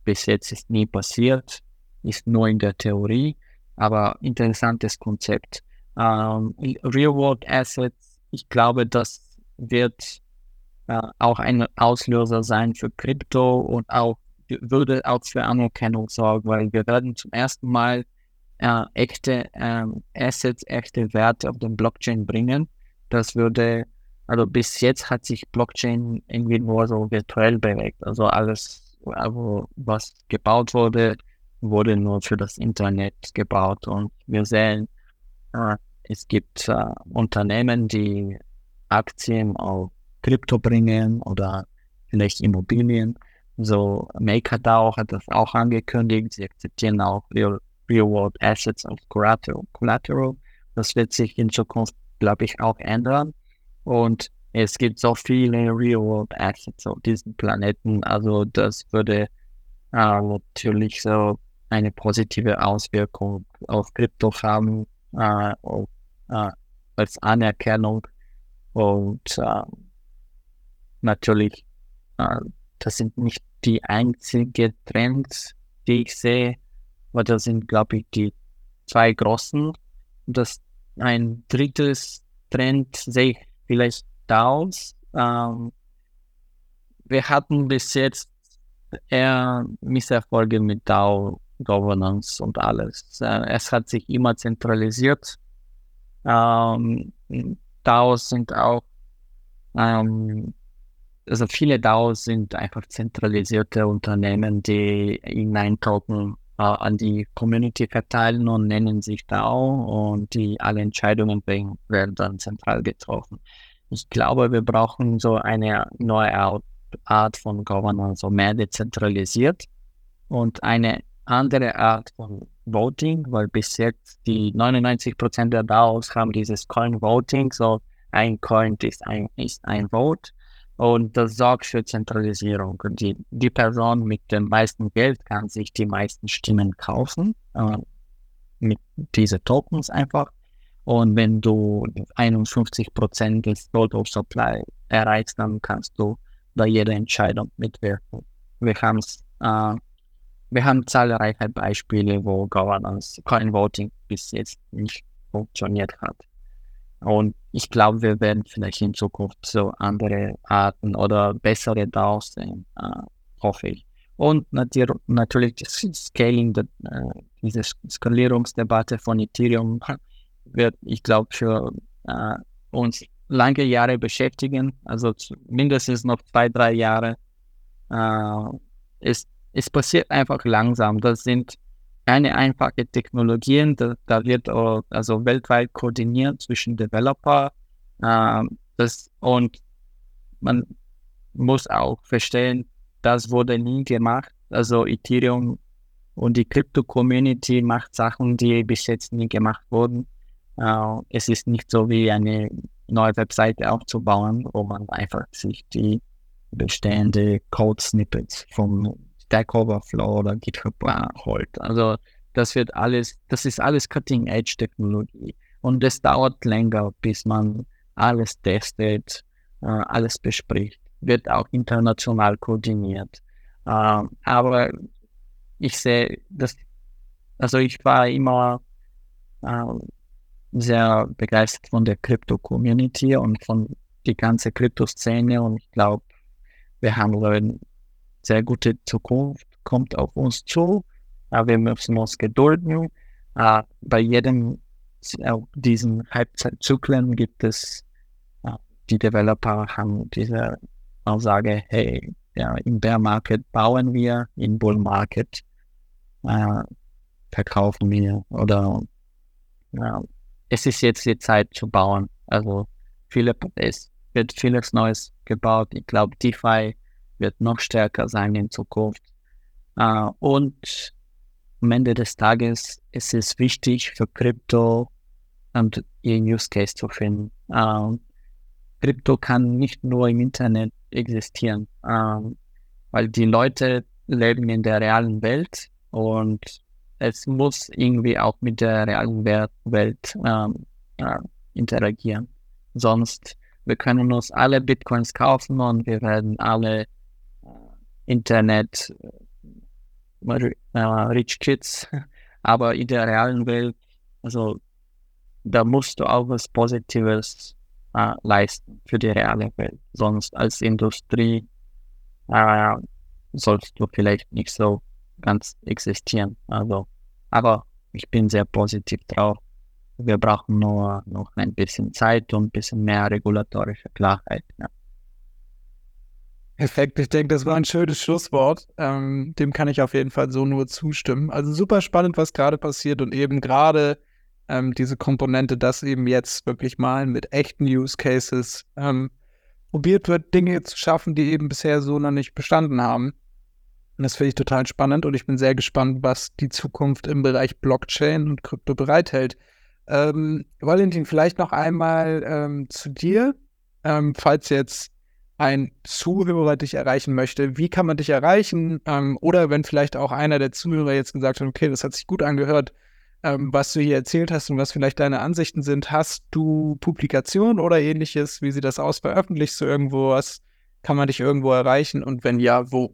bis jetzt ist nie passiert, ist nur in der Theorie, aber interessantes Konzept. Ähm, Real World Assets, ich glaube, das wird äh, auch ein Auslöser sein für Krypto und auch würde auch für Anerkennung sorgen, weil wir werden zum ersten Mal äh, echte äh, Assets, echte Werte auf den Blockchain bringen. Das würde, also bis jetzt hat sich Blockchain irgendwie nur so virtuell bewegt. Also alles, also was gebaut wurde, wurde nur für das Internet gebaut. Und wir sehen, äh, es gibt äh, Unternehmen, die Aktien auf Krypto bringen oder vielleicht Immobilien. So MakerDAO hat das auch angekündigt. Sie akzeptieren auch Real, Real World Assets Collateral. Collateral. Das wird sich in Zukunft, glaube ich, auch ändern. Und es gibt so viele Real World Assets auf diesem Planeten. Also das würde äh, natürlich so eine positive Auswirkung auf Krypto haben, äh, auf, äh, als Anerkennung. Und äh, natürlich, äh, das sind nicht die einzigen Trends, die ich sehe, aber das sind, glaube ich, die zwei großen. Das ein drittes Trend sehe ich vielleicht DAOs. Ähm, wir hatten bis jetzt eher Misserfolge mit DAO Governance und alles. Äh, es hat sich immer zentralisiert. Ähm, DAOs sind auch ähm, also viele DAOs sind einfach zentralisierte Unternehmen, die Token äh, an die Community verteilen und nennen sich DAO und die alle Entscheidungen bringen, werden dann zentral getroffen. Ich glaube, wir brauchen so eine neue Art von Governance, so mehr dezentralisiert und eine andere Art von Voting, weil bis jetzt die 99% der DAOs haben dieses Coin Voting, so ein Coin ist ein, ist ein Vote und das sorgt für Zentralisierung. Die, die Person mit dem meisten Geld kann sich die meisten Stimmen kaufen, äh, mit diese Tokens einfach. Und wenn du 51 Prozent des Total Supply erreichst, dann kannst du bei jeder Entscheidung mitwirken. Wir, haben's, äh, wir haben zahlreiche Beispiele, wo Governance, Coin Voting bis jetzt nicht funktioniert hat. Und ich glaube, wir werden vielleicht in Zukunft so andere Arten oder bessere DAOs sehen, äh, hoffe ich. Und natürlich, natürlich das Scaling, äh, diese Skalierungsdebatte von Ethereum wird, ich glaube, für äh, uns lange Jahre beschäftigen, also mindestens noch zwei, drei Jahre. Äh, es, es passiert einfach langsam. Das sind keine einfache Technologien. Da, da wird also weltweit koordiniert zwischen Developer. Äh, das, und man muss auch verstehen, das wurde nie gemacht. Also Ethereum und die Crypto-Community macht Sachen, die bis jetzt nie gemacht wurden. Äh, es ist nicht so wie eine neue Webseite aufzubauen, wo man einfach sich die bestehende Code-Snippets vom Stack Overflow oder GitHub holt. Also das wird alles, das ist alles Cutting-Edge-Technologie. Und es dauert länger, bis man alles testet, äh, alles bespricht, wird auch international koordiniert. Äh, aber ich sehe, dass, also ich war immer äh, sehr begeistert von der Krypto-Community und von die ganze Krypto-Szene und ich glaube, wir haben sehr gute Zukunft, kommt auf uns zu, aber wir müssen uns gedulden. Bei jedem uh, diesen Halbzeitzyklen gibt es, die Developer haben diese Aussage, hey, ja, im Bear Market bauen wir, im Bull Market verkaufen wir oder es ist jetzt die Zeit zu bauen. Also viele, es wird vieles Neues gebaut. Ich glaube, DeFi wird noch stärker sein in Zukunft. Uh, und am Ende des Tages ist es wichtig für Krypto und ihren Use Case zu finden. Uh, Krypto kann nicht nur im Internet existieren, uh, weil die Leute leben in der realen Welt und es muss irgendwie auch mit der realen Welt ähm, äh, interagieren. Sonst, wir können uns alle Bitcoins kaufen und wir werden alle Internet äh, äh Rich Kids, aber in der realen Welt, also da musst du auch was Positives äh, leisten für die reale Welt. Sonst als Industrie äh, sollst du vielleicht nicht so ganz existieren. Also, aber ich bin sehr positiv drauf. Wir brauchen nur noch ein bisschen Zeit und ein bisschen mehr regulatorische Klarheit. Ja. Perfekt, ich denke, das war ein schönes Schlusswort. Ähm, dem kann ich auf jeden Fall so nur zustimmen. Also super spannend, was gerade passiert und eben gerade ähm, diese Komponente, dass eben jetzt wirklich mal mit echten Use Cases ähm, probiert wird, Dinge zu schaffen, die eben bisher so noch nicht bestanden haben. Und das finde ich total spannend und ich bin sehr gespannt, was die Zukunft im Bereich Blockchain und Krypto bereithält. Ähm, Valentin, vielleicht noch einmal ähm, zu dir. Ähm, falls jetzt ein Zuhörer dich erreichen möchte, wie kann man dich erreichen? Ähm, oder wenn vielleicht auch einer der Zuhörer jetzt gesagt hat, okay, das hat sich gut angehört, ähm, was du hier erzählt hast und was vielleicht deine Ansichten sind, hast du Publikationen oder ähnliches? Wie sieht das aus? Veröffentlichst du irgendwo was? Kann man dich irgendwo erreichen? Und wenn ja, wo?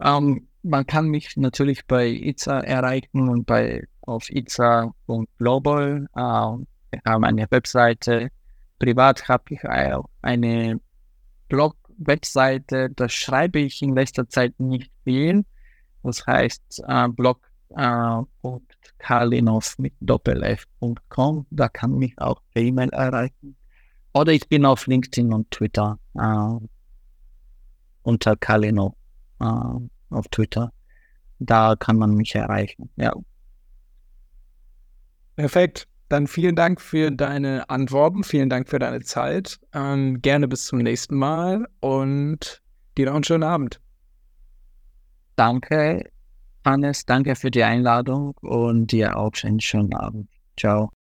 Ähm, man kann mich natürlich bei ITSA erreichen und bei auf itza.global. Ähm, wir haben eine Webseite. Privat habe ich eine Blog-Webseite. Da schreibe ich in letzter Zeit nicht viel. Das heißt äh, blog.kalinov äh, mit doppelf.com. Da kann mich auch per E-Mail erreichen. Oder ich bin auf LinkedIn und Twitter äh, unter Kalinov äh, auf Twitter. Da kann man mich erreichen. Ja. Perfekt. Dann vielen Dank für deine Antworten, vielen Dank für deine Zeit. Ähm, gerne bis zum nächsten Mal und dir noch einen schönen Abend. Danke, Hannes. Danke für die Einladung und dir auch einen schönen Abend. Ciao.